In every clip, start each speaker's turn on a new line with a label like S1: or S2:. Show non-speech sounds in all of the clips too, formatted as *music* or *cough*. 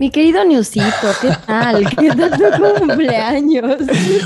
S1: Mi querido Newsito, ¿qué tal? *laughs* ¿Qué tal tu cumpleaños?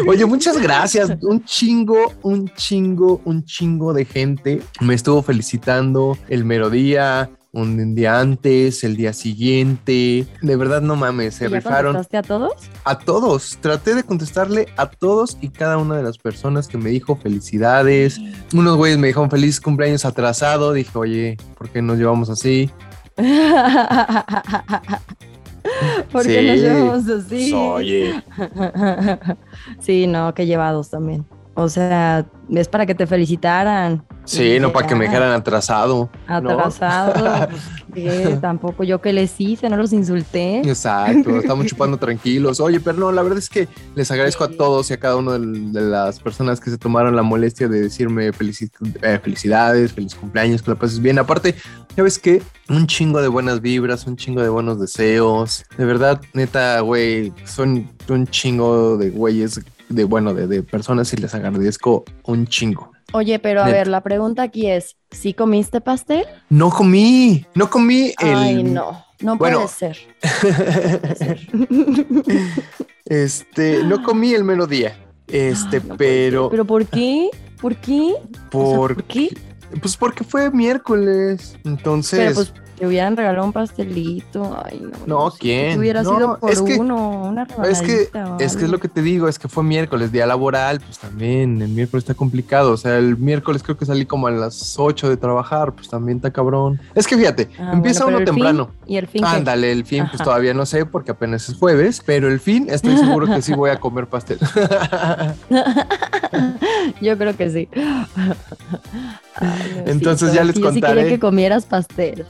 S2: Oye, muchas gracias. Un chingo, un chingo, un chingo de gente me estuvo felicitando el mero día, un día antes, el día siguiente. De verdad, no mames, se
S1: ¿Ya
S2: rifaron.
S1: contestaste a todos?
S2: A todos. Traté de contestarle a todos y cada una de las personas que me dijo felicidades. Unos güeyes me dijeron feliz cumpleaños atrasado. Dije, oye, ¿por qué nos llevamos así? *laughs* *laughs*
S1: ¿Por qué
S2: Sí.
S1: nos llevamos así?
S2: Oye. *laughs*
S1: Sí, no, que llevados también. O sea, es para que te felicitaran.
S2: Sí, no para que me
S1: Ya.
S2: dejaran atrasado. ¿no?
S1: Atrasado. *laughs* pues. Tampoco yo que les hice, no los insulté.
S2: Exacto, estamos *laughs* chupando tranquilos. Oye, pero no, la verdad es que les agradezco a todos y a cada una de las personas que se tomaron la molestia de decirme felici- eh, felicidades, feliz cumpleaños, que la pases bien. Aparte, ¿sabes qué? Un chingo de buenas vibras, un chingo de buenos deseos. De verdad, neta, güey, son un chingo de güeyes, de bueno, de, de personas y les agradezco un chingo.
S1: Oye, pero a ver, la pregunta aquí es, ¿sí comiste pastel?
S2: No comí, no comí el...
S1: Ay, no, no
S2: Bueno.
S1: puede ser. Puede *laughs* ser.
S2: este, no comí el mero día. Este,
S1: Ay, no
S2: pero.
S1: ¿Pero por qué? ¿Por qué? O sea,
S2: por,
S1: ¿Por qué?
S2: pues porque fue miércoles. Entonces,
S1: Pero pues te hubieran regalado un pastelito. Ay, no.
S2: No, ¿quién?
S1: que hubiera
S2: No,
S1: sido por
S2: es que-
S1: uno, una
S2: es que, es que es lo que te digo, es que fue miércoles, día laboral, pues también el miércoles está complicado. O sea, el miércoles creo que salí como a las 8 de trabajar, pues también está cabrón. Es que fíjate,
S1: Ah,
S2: empieza
S1: bueno,
S2: uno
S1: fin-
S2: temprano.
S1: y el fin
S2: Ándale, el fin, pues todavía no sé porque apenas es jueves, pero el fin estoy seguro que sí voy a comer pastel. *laughs*
S1: Yo creo que sí. Ay,
S2: Entonces ya les
S1: sí, yo sí quería
S2: contaré.
S1: que comieras pastel.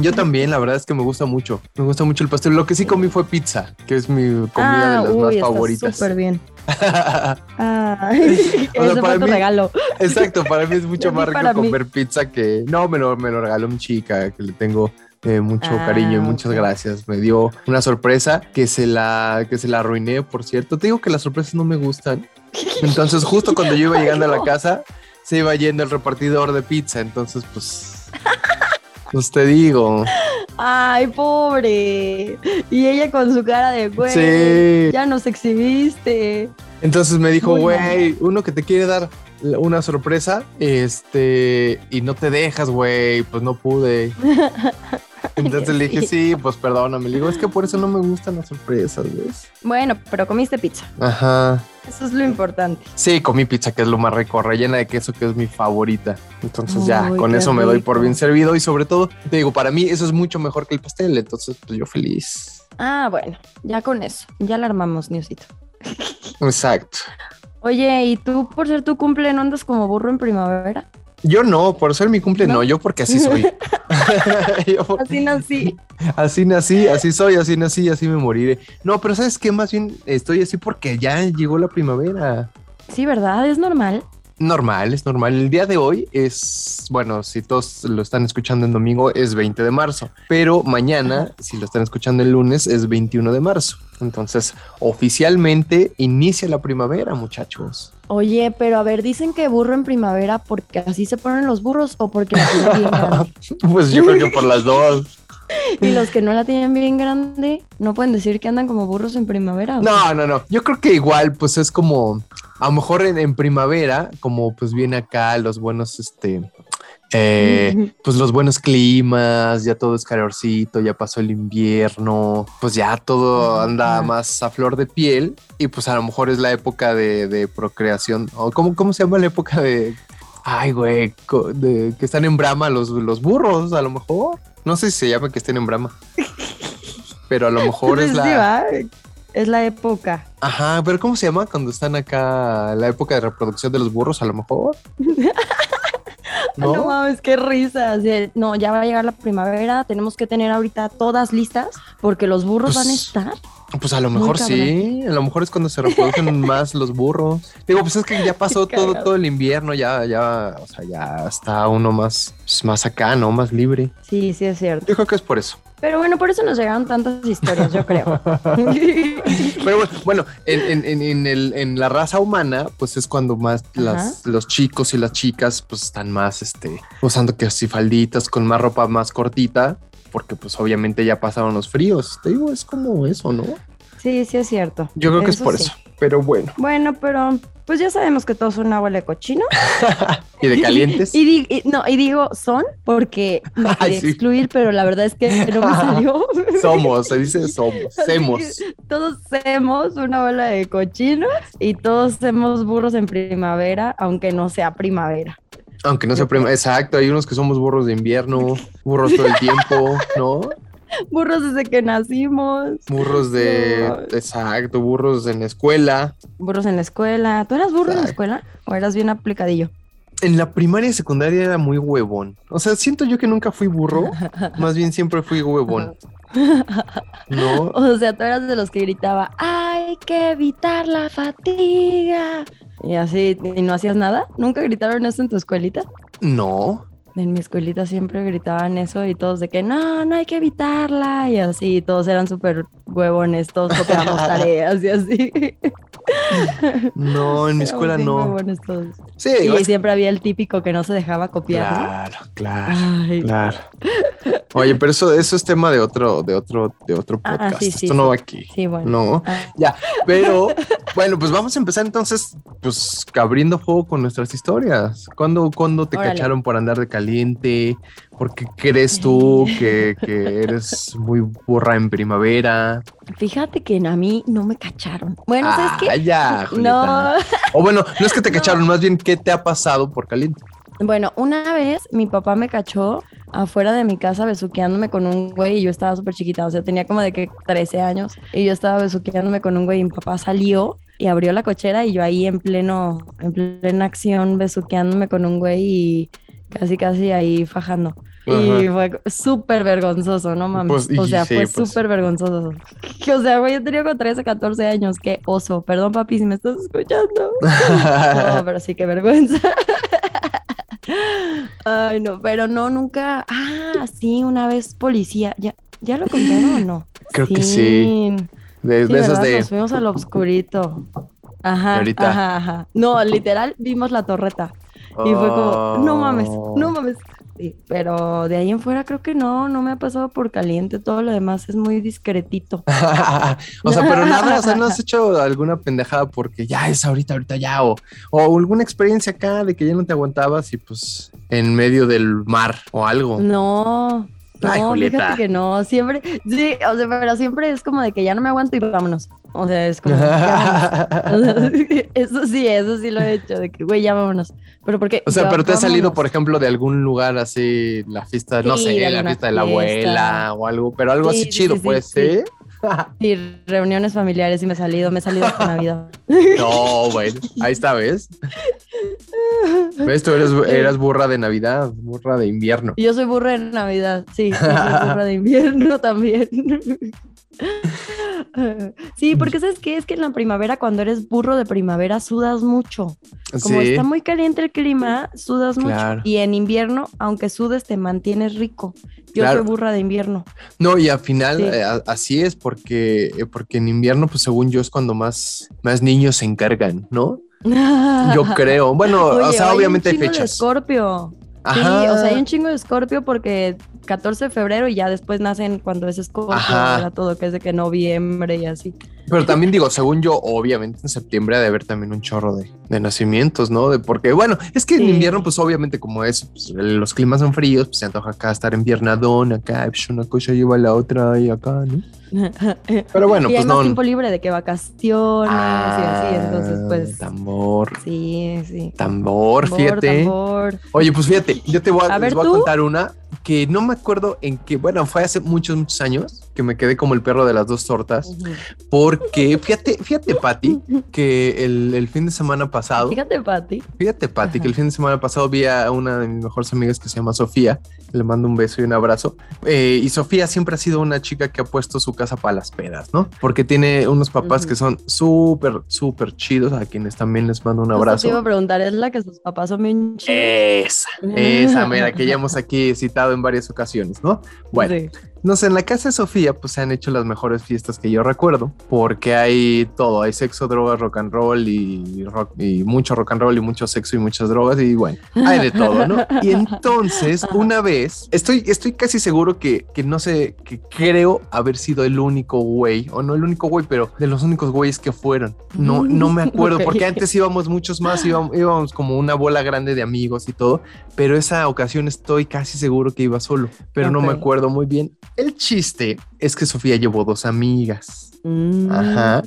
S2: Yo también, la verdad es que me gusta mucho. Me gusta mucho el pastel. Lo que sí comí fue pizza, que es mi comida
S1: ah,
S2: de las
S1: uy,
S2: más
S1: está
S2: favoritas.
S1: súper bien. *laughs* Ay, *laughs*
S2: O sea, para mí-
S1: regalo.
S2: Exacto, para mí es *laughs* mucho más rico
S1: mí.
S2: comer pizza que. No, me lo, me lo regaló mi chica, que le tengo eh, mucho
S1: Ah,
S2: cariño y muchas gracias. Me dio una sorpresa que se la, que se la arruiné, por cierto. Te digo que las sorpresas no me gustan. Entonces, justo cuando yo iba llegando a la casa, se iba yendo el repartidor de pizza. Entonces, pues. Pues te digo.
S1: Ay, pobre. Y ella con su cara de güey.
S2: Sí.
S1: Ya nos exhibiste.
S2: Entonces me dijo,
S1: Muy
S2: güey, uno que te quiere dar una sorpresa, este, y no te dejas, güey, pues no pude. *laughs* *laughs* Entonces le dije, sí, pues perdóname. Le digo, es que por eso no me gustan las sorpresas, ¿ves?
S1: Bueno, pero comiste pizza.
S2: Ajá.
S1: Eso es lo importante.
S2: Sí, comí pizza, que es lo más rico, rellena de queso, que es mi favorita. Entonces ya, con eso me doy por bien servido y sobre todo, te digo, para mí eso es mucho mejor que el pastel, entonces pues yo feliz.
S1: Ah, bueno, ya con eso. Ya la armamos, Newsito. *laughs*
S2: Exacto.
S1: Oye, ¿y tú por ser tu cumple no andas como burro en primavera?
S2: Yo no, por ser mi cumple, no,
S1: ¿No?
S2: yo porque así soy. *laughs* *laughs* Yo
S1: Así nací.
S2: Así nací, así soy, así nací, así me moriré. No, pero ¿sabes qué? Más bien estoy así porque ya llegó la primavera.
S1: Sí, ¿verdad? Es normal.
S2: Normal, es normal. El día de hoy es, bueno, si todos lo están escuchando en domingo, es 20 de marzo. Pero mañana, si lo están escuchando el lunes, es 21 de marzo. Entonces, oficialmente inicia la primavera, muchachos.
S1: Oye, pero a ver, dicen que burro en primavera porque así se ponen los burros o porque la tienen bien grande. *laughs*
S2: Pues yo creo que por las dos. *laughs*
S1: Y los que no la tienen bien grande no pueden decir que andan como burros en primavera.
S2: No, no, no. Yo creo que igual, pues es como, a lo mejor en, en primavera, como pues viene acá los buenos, este, eh, pues los buenos climas, ya todo es calorcito, ya pasó el invierno, pues ya todo
S1: Ajá.
S2: anda más a flor de piel y pues a lo mejor es la época de, de procreación, o ¿cómo, ¿cómo se llama la época de... Ay, güey, de, que están en brama los, los burros, a lo mejor. No sé si se llama que estén en brama. Pero a lo mejor es
S1: Pues
S2: la...
S1: sí, va. Es la época.
S2: Ajá, pero ¿cómo se llama cuando están acá la época de reproducción de los burros? A lo mejor. *laughs* *laughs*
S1: No,
S2: ¿No?
S1: mames, qué risa. Así de, no, ya va a llegar la primavera. Tenemos que tener ahorita todas listas porque los burros
S2: Pues,
S1: van a estar.
S2: Pues a lo mejor sí, a lo mejor es cuando se reproducen *laughs* más los burros. Digo, pues es que ya pasó todo, el invierno, ya, ya, o sea, ya está uno más, pues, más acá, ¿no? Más libre.
S1: Sí, sí es cierto.
S2: Yo creo que es por eso.
S1: Pero bueno, por eso nos llegaron tantas historias, yo creo. *laughs*
S2: Pero bueno, bueno, en, en- en- el- en la raza humana, pues es cuando más las, los chicos y las chicas, pues están más, este, usando que así falditas con más ropa más cortita. porque pues obviamente ya pasaron los fríos. Te digo, es como eso, ¿no?
S1: Sí, sí es cierto.
S2: Yo creo que es por
S1: sí.
S2: eso. Pero bueno.
S1: Bueno, pero pues ya sabemos que todos son una bola de cochino. *laughs*
S2: ¿Y de calientes? *laughs*
S1: Y, y- no, y digo son porque me *laughs*
S2: Ay,
S1: quería
S2: sí.
S1: excluir, pero la verdad es que no me salió.
S2: Somos, se dice somos, semos.
S1: Todos somos una bola de cochinos y todos somos burros en primavera, aunque no sea primavera.
S2: Aunque no sea prima. Exacto, hay unos que somos burros de invierno, burros todo el tiempo, ¿no?
S1: Burros desde que nacimos,
S2: Burros de.
S1: No.
S2: Exacto, burros en la escuela.
S1: burros en la escuela. ¿Tú eras burro en la escuela o eras bien aplicadillo?
S2: En la primaria y secundaria era muy huevón. O sea, siento yo que nunca fui burro, *laughs* más bien siempre fui huevón. *laughs* ¿No?
S1: O sea, tú eras de los que gritaba, hay que evitar la fatiga. Y así, y no hacías nada. ¿Nunca gritaron eso en tu escuelita?
S2: No.
S1: En mi escuelita siempre gritaban eso y todos de que no, no hay que evitarla. Y así, todos eran súper huevones, todos copiamos *laughs* tareas y así.
S2: No, en mi escuela no.
S1: todos.
S2: Sí,
S1: Y
S2: es-
S1: siempre había el típico que no se dejaba copiar. ¿no?
S2: Claro, claro,
S1: Ay,
S2: claro. Oye, pero eso, eso es tema de otro, de otro, de otro
S1: Ah,
S2: podcast.
S1: sí,
S2: Esto no va aquí.
S1: sí, bueno.
S2: No.
S1: Ah,
S2: Ya, pero bueno, pues vamos a empezar entonces, pues abriendo fuego con nuestras historias. ¿Cuándo, cuándo te
S1: Órale.
S2: cacharon por andar de caliente? ¿Por qué crees tú que, que eres muy burra en primavera?
S1: Fíjate que a mí no me cacharon. Bueno, ¿sabes
S2: Ah,
S1: qué?
S2: ya, *laughs* Julieta.
S1: No,
S2: O bueno, no es que te
S1: No.
S2: cacharon, más bien, ¿qué te ha pasado por caliente?
S1: Bueno, una vez mi papá me cachó afuera de mi casa besuqueándome con un güey y yo estaba súper chiquita, o sea, tenía como de que 13 años y yo estaba besuqueándome con un güey y mi papá salió y abrió la cochera y yo ahí en pleno, en plena acción besuqueándome con un güey y casi casi ahí fajando. Y fue súper vergonzoso, no mames.
S2: Pues,
S1: o sea,
S2: sí,
S1: fue
S2: pues.
S1: súper vergonzoso. *laughs* O sea, güey, yo tenía como 13, 14 años. Qué oso. Perdón, papi, si me estás escuchando. *laughs* No, pero sí, qué vergüenza. *laughs* Ay, no, pero no, nunca. Ah, sí, una vez policía. ¿Ya, ya lo contaron o no?
S2: Creo que sí. De,
S1: Sí,
S2: de esas de.
S1: Nos fuimos al obscurito. Ajá,
S2: Ahorita.
S1: ajá, ajá. No, literal, vimos la torreta. Y fue como, no mames,
S2: Oh.
S1: no mames. Sí, pero de ahí en fuera creo que no, no me ha pasado por caliente. Todo lo demás es muy discretito. *laughs*
S2: o sea, pero nada, o sea, no has hecho alguna pendejada porque ya es ahorita, ahorita ya, o, o alguna experiencia acá de que ya no te aguantabas y pues en medio del mar o algo.
S1: No,
S2: Ay,
S1: no,
S2: Julieta.
S1: fíjate que no. Siempre, sí, o sea, pero siempre es como de que ya no me aguanto y vámonos. O sea, es como, ya vámonos. O sea, *laughs* eso sí, eso sí lo he hecho, de que, güey, ya vámonos. Pero porque.
S2: O sea,
S1: ya
S2: pero te has salido, por ejemplo, de algún lugar así, la fiesta, no sé, la fiesta de la abuela o algo, pero algo
S1: Sí,
S2: así
S1: sí,
S2: chido,
S1: sí,
S2: pues,
S1: sí. Sí, reuniones familiares y me he salido, me he salido hasta Navidad. *laughs*
S2: No, bueno, ahí está, ¿ves? ¿Ves? Tú eres, *laughs* eras burra de Navidad, burra de invierno.
S1: Yo soy burra en Navidad, sí, soy burra de invierno *laughs* también. *laughs* Sí, porque ¿sabes qué? Es que en la primavera, cuando eres burro de primavera, sudas mucho. Como
S2: Sí,
S1: está muy caliente el clima, sudas
S2: Claro.
S1: mucho. Y en invierno, aunque sudes, te mantienes rico. Yo
S2: Claro.
S1: soy burra de invierno.
S2: no, y al final
S1: Sí.
S2: eh, así es porque, eh, porque en invierno, pues según yo, es cuando más, más niños se encargan, ¿no? *laughs* Yo creo. Bueno, o sea,
S1: hay un
S2: obviamente hay
S1: chingo de
S2: fechas.
S1: Escorpio. Sí, o sea, hay un chingo de Escorpio porque 14 de febrero y ya después nacen cuando es era todo que es de que noviembre y así.
S2: Pero también digo, según yo, obviamente en septiembre ha de haber también un chorro de, de nacimientos, ¿no? De porque, bueno, es que en
S1: Sí.
S2: invierno, pues obviamente como es, pues, los climas son fríos, pues se antoja acá estar en piernadón, acá, pues una cosa lleva a la otra y acá, ¿no? *laughs* Pero bueno,
S1: y
S2: pues
S1: hay más
S2: no.
S1: tiempo libre de que vacaciones y
S2: Ah,
S1: así, entonces pues
S2: Tambor,
S1: sí, sí.
S2: tambor,
S1: Tambor,
S2: fíjate.
S1: tambor.
S2: Oye, pues fíjate, yo te voy a,
S1: A
S2: les
S1: ver,
S2: voy a contar una que no me acuerdo en qué, bueno, fue hace muchos, muchos años que me quedé como el perro de las dos tortas, porque fíjate, fíjate, Pati, que el, el fin de semana pasado,
S1: Fíjate, Pati.
S2: fíjate,
S1: Ajá.
S2: que el fin de semana pasado vi a una de mis mejores amigas que se llama Sofía, le mando un beso y un abrazo, eh, y Sofía siempre ha sido una chica que ha puesto su casa para las pedas, ¿no? Porque tiene unos papás que son súper, súper chidos, a quienes también les mando un abrazo.
S1: Te iba a preguntar, ¿es la que sus papás son bien chidos?
S2: Esa, esa, mira, que ya hemos aquí citado en varias ocasiones, ¿no? Bueno,
S1: Sí.
S2: No sé, en la casa de Sofía pues se han hecho las mejores fiestas que yo recuerdo, porque hay todo, hay sexo, drogas, rock and roll y, rock, y mucho rock and roll y mucho sexo y muchas drogas y bueno, hay de todo, ¿no? Y *laughs* entonces una vez, estoy, estoy casi seguro que, que no sé, que creo haber sido el único güey, o no el único güey, pero de los únicos güeyes que fueron. No, no me *laughs* acuerdo, porque antes íbamos muchos más, íbamos, íbamos como una bola grande de amigos y todo, pero esa ocasión estoy casi seguro que iba solo, pero no me acuerdo muy bien. El chiste es que Sofía llevó dos amigas.
S1: Mm.
S2: Ajá.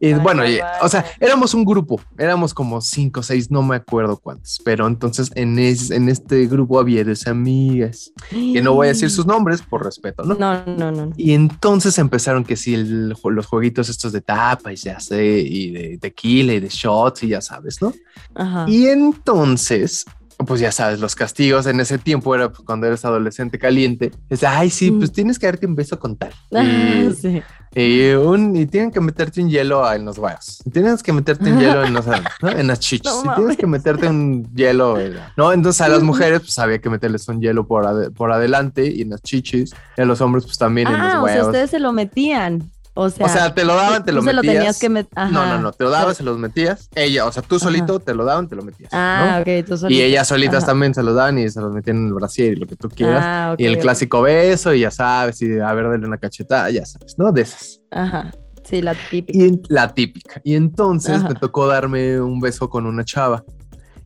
S2: Y
S1: Ay,
S2: bueno,
S1: no
S2: y- o sea, éramos un grupo, éramos como cinco o seis, no me acuerdo cuántos, pero entonces en, es- en este grupo había dos amigas, que no voy a decir sus *gasps* nombres por respeto, ¿no?
S1: No, no, no. no.
S2: Y entonces empezaron que sí, el- los jueguitos estos de tapa y ya sé, y de tequila y de shots y ya sabes, ¿no?
S1: Ajá.
S2: Y entonces, pues ya sabes, los castigos en ese tiempo era pues, cuando eres adolescente caliente, es, ay, sí, pues
S1: Mm.
S2: tienes que darte un beso con tal. Y,
S1: sí.
S2: y, un, y tienen que meterte un hielo en los huevos. Tienes que meterte un hielo en, los, *laughs* ¿no? en las chichis.
S1: No
S2: y tienes que meterte un hielo. en- ¿no? Entonces a las mujeres pues había que meterles un hielo por, por adelante y en las chichis. Y a los hombres pues también en
S1: Ah,
S2: los
S1: o sea,
S2: huevos.
S1: ustedes se lo metían. O sea,
S2: O sea, te lo daban, te lo
S1: se lo
S2: metías.
S1: tenías que meter.
S2: No, no, no, te lo dabas, se los metías. Ella, o sea, tú solito te lo daban, te lo metías.
S1: Ah,
S2: ¿no?
S1: ok, tú
S2: Y
S1: solito.
S2: ellas solitas
S1: Ajá.
S2: también se los daban y se los metían en el brasier y lo que tú quieras.
S1: Ah, ok,
S2: y el clásico beso, y ya sabes, y a ver, dale una cachetada, ya sabes, ¿no? De esas.
S1: Ajá. Sí, la típica.
S2: Y la típica. Y entonces me tocó darme un beso con una chava.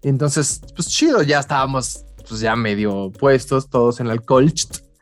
S2: Y entonces, pues chido, ya estábamos pues ya medio puestos todos en el alcohol.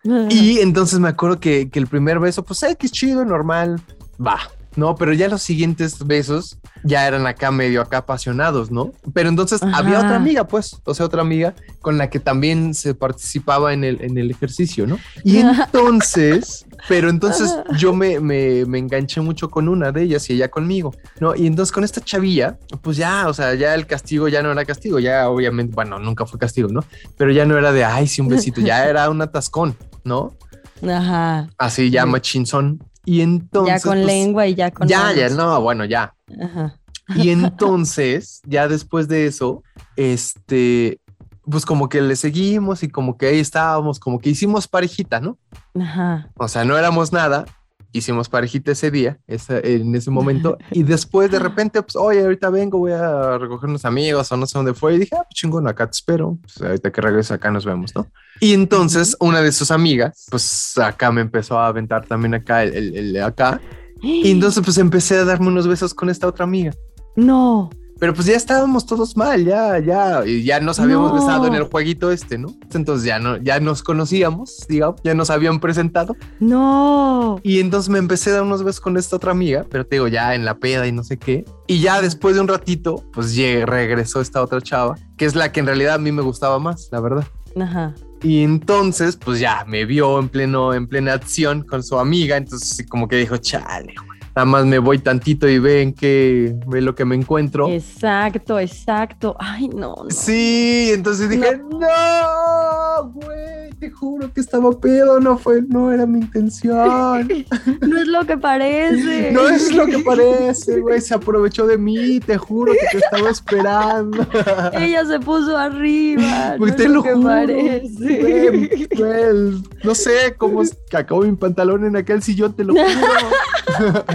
S2: Y entonces me acuerdo que, que el primer beso, pues, que es chido, normal, va. No, pero ya los siguientes besos ya eran acá medio acá apasionados, ¿no? Pero entonces
S1: Ajá.
S2: había otra amiga, pues, o sea, otra amiga con la que también se participaba en el, en el ejercicio, ¿no? Y *laughs* entonces, pero entonces yo me, me, me enganché mucho con una de ellas y ella conmigo, ¿no? Y entonces con esta chavilla, pues ya, o sea, ya el castigo ya no era castigo, ya obviamente, bueno, nunca fue castigo, ¿no? Pero ya no era de, ay, sí, un besito, ya era un atascón, ¿no?
S1: Ajá.
S2: Así ya machinzón. Y entonces.
S1: ya con
S2: pues,
S1: lengua y ya con.
S2: Ya,
S1: manos.
S2: ya, no, bueno, ya.
S1: Ajá.
S2: Y *laughs* entonces, ya después de eso, este, pues como que le seguimos y como que ahí estábamos, como que hicimos parejita, ¿no?
S1: Ajá.
S2: O sea, no éramos nada, hicimos parejita ese día, ese- en ese momento, *laughs* y después de repente, pues, oye, ahorita vengo, voy a recoger unos amigos o no sé dónde fue, y dije, ah, pues chingón, acá te espero, pues ahorita que regreses acá nos vemos, ¿no? Y entonces una de sus amigas, pues acá me empezó a aventar también acá, el, el- el de acá, y *gasps* entonces pues empecé a darme unos besos con esta otra amiga.
S1: No.
S2: Pero pues ya estábamos todos mal, ya, ya, ya nos habíamos
S1: No.
S2: besado en el jueguito este, ¿no? Entonces ya no, ya nos conocíamos, digamos, ya nos habían presentado.
S1: No.
S2: Y entonces me empecé a dar unos besos con esta otra amiga, pero te digo, ya en la peda y no sé qué. Y ya después de un ratito, pues llegué, regresó esta otra chava, que es la que en realidad a mí me gustaba más, la verdad.
S1: Ajá.
S2: Y entonces, pues ya me vio en pleno, en plena acción con su amiga. Entonces, como que dijo, chale, güey, nada más me voy tantito y ven que ve lo que me encuentro.
S1: Exacto, exacto. Ay, no. no.
S2: Sí, entonces dije, no, güey, te juro que estaba pedo, no fue, no era mi intención. *laughs*
S1: No es lo que parece.
S2: No es lo que parece, güey, se aprovechó de mí, te juro que te estaba esperando. *laughs*
S1: Ella se puso arriba.
S2: Pues
S1: no
S2: te
S1: es
S2: lo
S1: lo que
S2: juro,
S1: parece.
S2: güey, güey, no sé cómo *laughs* acabó mi pantalón en aquel sillón, te lo juro.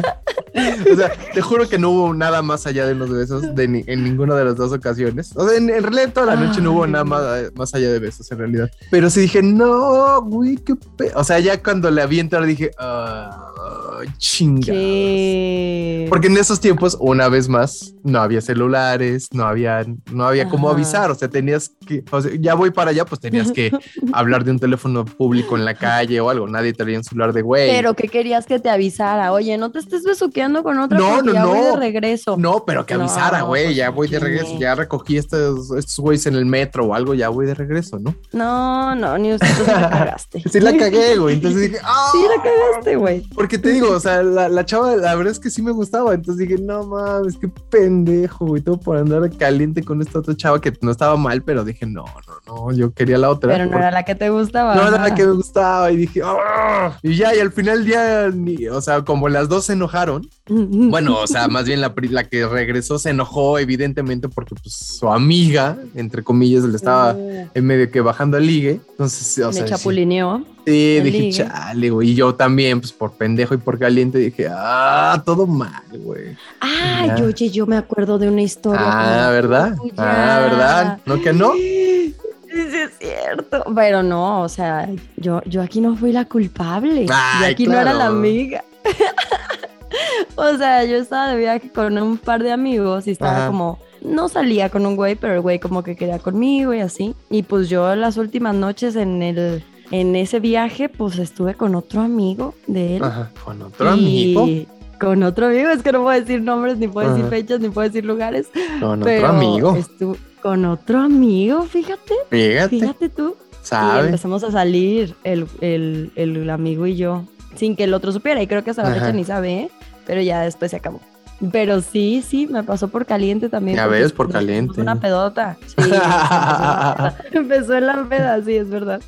S2: *laughs* o sea, te juro que no hubo nada más allá de los besos de ni- en ninguna de las dos ocasiones. O sea, en, en realidad toda la noche no hubo nada más, más allá de besos en realidad. Pero sí dije, no, güey, qué pe-". O sea, ya cuando le vi entrar dije, ah, chinga.
S1: ¿Qué?
S2: Porque en esos tiempos, una vez más, no había celulares, no había, no había cómo
S1: Ajá.
S2: avisar. O sea, tenías que, o sea, ya voy para allá, pues tenías que *laughs* hablar de un teléfono público en la calle o algo. Nadie traía un celular de güey.
S1: Pero que querías que te avisara, oye, no te estés besuqueando con otra
S2: No, no,
S1: ya voy
S2: no.
S1: de regreso.
S2: No, pero que
S1: No,
S2: avisara, güey. ya voy de regreso. Ya recogí estos, estos güeyes en el metro o algo. Ya voy de regreso, ¿no?
S1: No, no, ni usted tú la cagaste. *laughs*
S2: Sí la cagué, güey. Entonces dije, ¡ah! *laughs*
S1: Sí la cagaste, güey.
S2: Porque te digo, o sea, la, la chava, la verdad es que sí me gustaba. Entonces dije, no mames, qué pendejo, güey. Todo por andar caliente con esta otra chava que no estaba mal, pero dije, no, no, no, yo quería la otra.
S1: Pero no era la que te gustaba.
S2: No era la que me gustaba y dije, "Ah". y ya, y al final ya, ni- o sea, como las dos se enojaron, bueno, o sea, más bien la, la que regresó se enojó evidentemente porque pues su amiga, entre comillas, le estaba
S1: Uh,
S2: en medio que bajando al ligue, entonces, o
S1: me
S2: sea,
S1: chapulineó.
S2: Sí, dije,
S1: ligue.
S2: chale, güey. Y yo también, pues por pendejo y por caliente, dije, ah, todo mal, güey.
S1: Ay,
S2: Ya.
S1: oye, yo me acuerdo de una historia.
S2: Ah, ¿verdad?
S1: tuya.
S2: Ah, ¿verdad? ¿No que no?
S1: Sí, es cierto. Pero no, o sea, yo, yo aquí no fui la culpable. yo
S2: Ay,
S1: aquí no era la amiga. *laughs* *laughs* o sea, yo estaba de viaje con un par de amigos y estaba
S2: Ajá.
S1: como, no salía con un güey, pero el güey como que quería conmigo y así. Y pues yo las últimas noches en el, en ese viaje, pues estuve con otro amigo de él.
S2: Ajá, con otro amigo.
S1: Y Con otro amigo, es que no puedo decir nombres, ni puedo decir
S2: Ajá.
S1: fechas, ni puedo decir lugares.
S2: Con
S1: pero
S2: otro amigo.
S1: con otro amigo, fíjate,
S2: Fíjate,
S1: fíjate tú. Y
S2: ¿sabe?
S1: empezamos a salir el, el- el amigo y yo, sin que el otro supiera. Y creo que hasta la
S2: Ajá.
S1: fecha ni sabe, ¿eh? pero ya después se acabó. Pero sí, sí, me pasó por caliente también.
S2: Ya ves, por caliente.
S1: Una pedota. Sí, empezó en la peda. *laughs* empezó en la peda, sí, es verdad.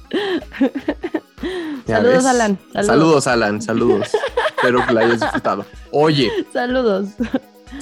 S2: Ya
S1: Saludos,
S2: ves.
S1: Alan. Saludos.
S2: Saludos, Alan, saludos. *laughs* Espero que la hayas disfrutado. Oye,
S1: Saludos.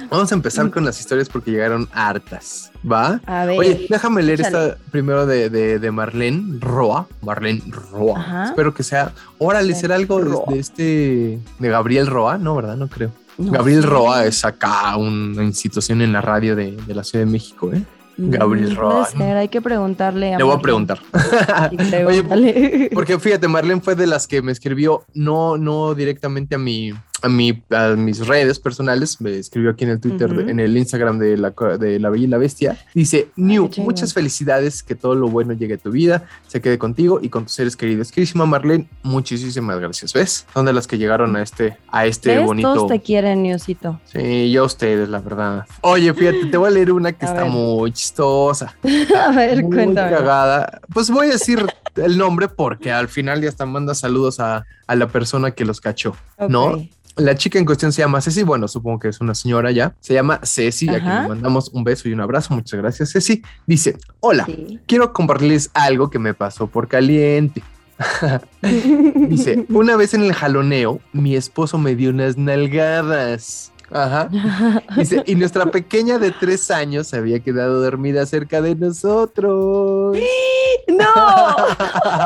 S2: Vamos a empezar con las historias porque llegaron hartas, ¿va?
S1: A ver.
S2: Oye, déjame leer
S1: échale.
S2: esta primero de, de, de Marlene Roa. Marlene Roa.
S1: Ajá.
S2: Espero que sea. Órale, ¿será algo de, este. de Gabriel Roa? No, ¿verdad? No creo.
S1: No
S2: Gabriel. Roa es acá una institución en la radio de, de la Ciudad de México, ¿eh? Gabriel
S1: Mm,
S2: Roa,
S1: ser, hay que preguntarle a
S2: Le voy a preguntar. *laughs*
S1: Pregúntale.
S2: Porque fíjate, Marlene fue de las que me escribió, no, no directamente a mi, a mi, a mis redes personales, me escribió aquí en el Twitter, en el Instagram de la, de la Bella y la Bestia. Dice, New, muchas felicidades, que todo lo bueno llegue a tu vida, se quede contigo y con tus seres queridos. Querísima Marlene, muchísimas gracias. ¿Ves? Son de las que llegaron a este, a este
S1: ¿Ves?
S2: bonito.
S1: Todos te quieren, Niosito.
S2: Sí, yo a ustedes, la verdad. Oye, fíjate, te voy a leer una que
S1: A
S2: está
S1: ver.
S2: muy chistosa. *laughs*
S1: A ver,
S2: Muy
S1: cuéntame.
S2: cagada. Pues voy a decir el nombre porque al final ya hasta manda saludos a, a la persona que los cachó. ¿No? La chica en cuestión se llama Ceci. Bueno, supongo que es una señora ya. Se llama Ceci. A quien
S1: Ajá.
S2: le mandamos un beso y un abrazo. Muchas gracias, Ceci. Dice: Hola,
S1: Sí.
S2: quiero compartirles algo que me pasó por caliente. *laughs* Dice: Una vez en el jaloneo, mi esposo me dio unas nalgadas. Ajá. *laughs* Dice, y nuestra pequeña de tres años se había quedado dormida cerca de nosotros. *gasps*
S1: ¡No! *laughs*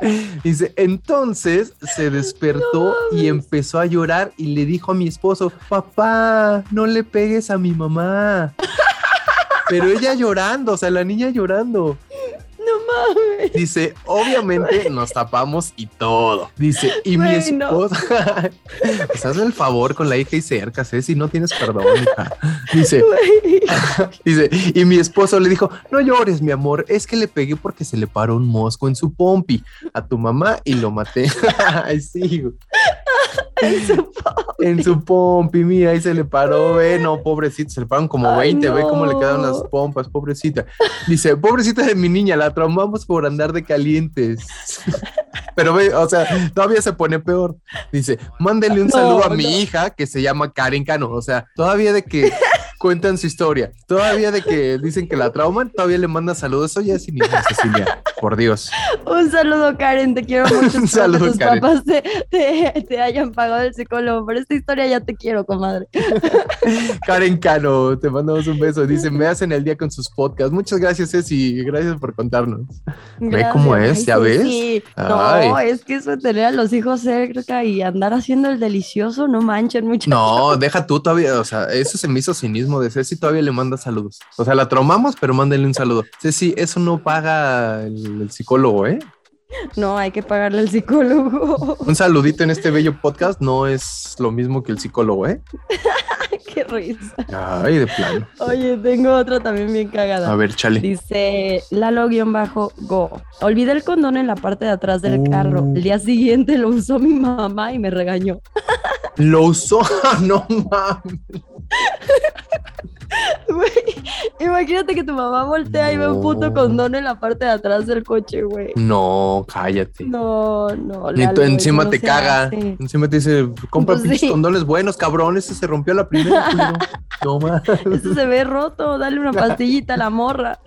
S1: *laughs*
S2: Dice, entonces se despertó y empezó a llorar y le dijo a mi esposo, papá, no le pegues a mi mamá. *laughs* Pero ella llorando, o sea, la niña llorando.
S1: No mames.
S2: Dice, obviamente nos tapamos y todo. Dice, y mi
S1: no.
S2: esposa. *laughs* pues hazme el favor con la hija y cerca, si no tienes perdón, hija. Dice. *laughs* Dice, y mi esposo le dijo, no llores, mi amor, es que le pegué porque se le paró un mosco en su pompi a tu mamá y lo maté. *laughs* Ay, sí, en *laughs* su pompi, mira, ahí se le paró, ve, no, pobrecito, se le pararon como
S1: Ay,
S2: 20, ve cómo le quedaron las pompas, pobrecita. Dice, pobrecita de mi niña, la traumamos por andar de calientes. *laughs* Pero ve, o sea, todavía se pone peor. Dice, mándele un
S1: No,
S2: saludo a mi hija que se llama Karen Cano. O sea, todavía de que cuentan su historia, todavía de que dicen que la trauman, todavía le mandan saludos. Eso ya es cinismo, Cecilia, por Dios.
S1: Un saludo, Karen. Te quiero mucho. *laughs* Espero
S2: saludo,
S1: que tus
S2: Karen.
S1: papás te, te- te hayan pagado el psicólogo. Por esta historia ya te quiero, comadre. *laughs*
S2: Karen Cano, te mandamos un beso. Dice, me hacen el día con sus podcasts. Muchas gracias, Ceci. Gracias por contarnos. Ve cómo es, ¿ya
S1: Ay,
S2: ves?
S1: sí. No, es que eso de tener a los hijos cerca y andar haciendo el delicioso, no manchen mucho.
S2: No, deja tú todavía, o sea, eso se me hizo cinismo de Ceci, todavía le manda saludos. O sea, la traumamos, pero mándenle un saludo. Ceci, eso no paga el, el psicólogo, ¿eh?
S1: No, hay que pagarle al psicólogo.
S2: Un saludito en este bello podcast no es lo mismo que el psicólogo, ¿eh? *laughs*
S1: Qué risa.
S2: Ay, de plano.
S1: Oye, tengo otra también bien cagada.
S2: A ver, chale.
S1: Dice Lalo-Go. Olvidé el condón en la parte de atrás del
S2: Uh.
S1: carro. El día siguiente lo usó mi mamá y me regañó.
S2: Lo usó, *laughs* no mames. *laughs*
S1: Güey, imagínate que tu mamá voltea y ve un puto
S2: No.
S1: condón en la parte de atrás del coche, güey.
S2: No, cállate.
S1: No, no.
S2: Y
S1: Lalo,
S2: tú encima
S1: no
S2: te caga.
S1: hace.
S2: Encima te dice, compra
S1: Pues
S2: pinches
S1: sí.
S2: condones buenos, cabrón. Ese se rompió la primera. *laughs* No mames.
S1: Eso se ve roto, dale una *laughs* pastillita a la morra.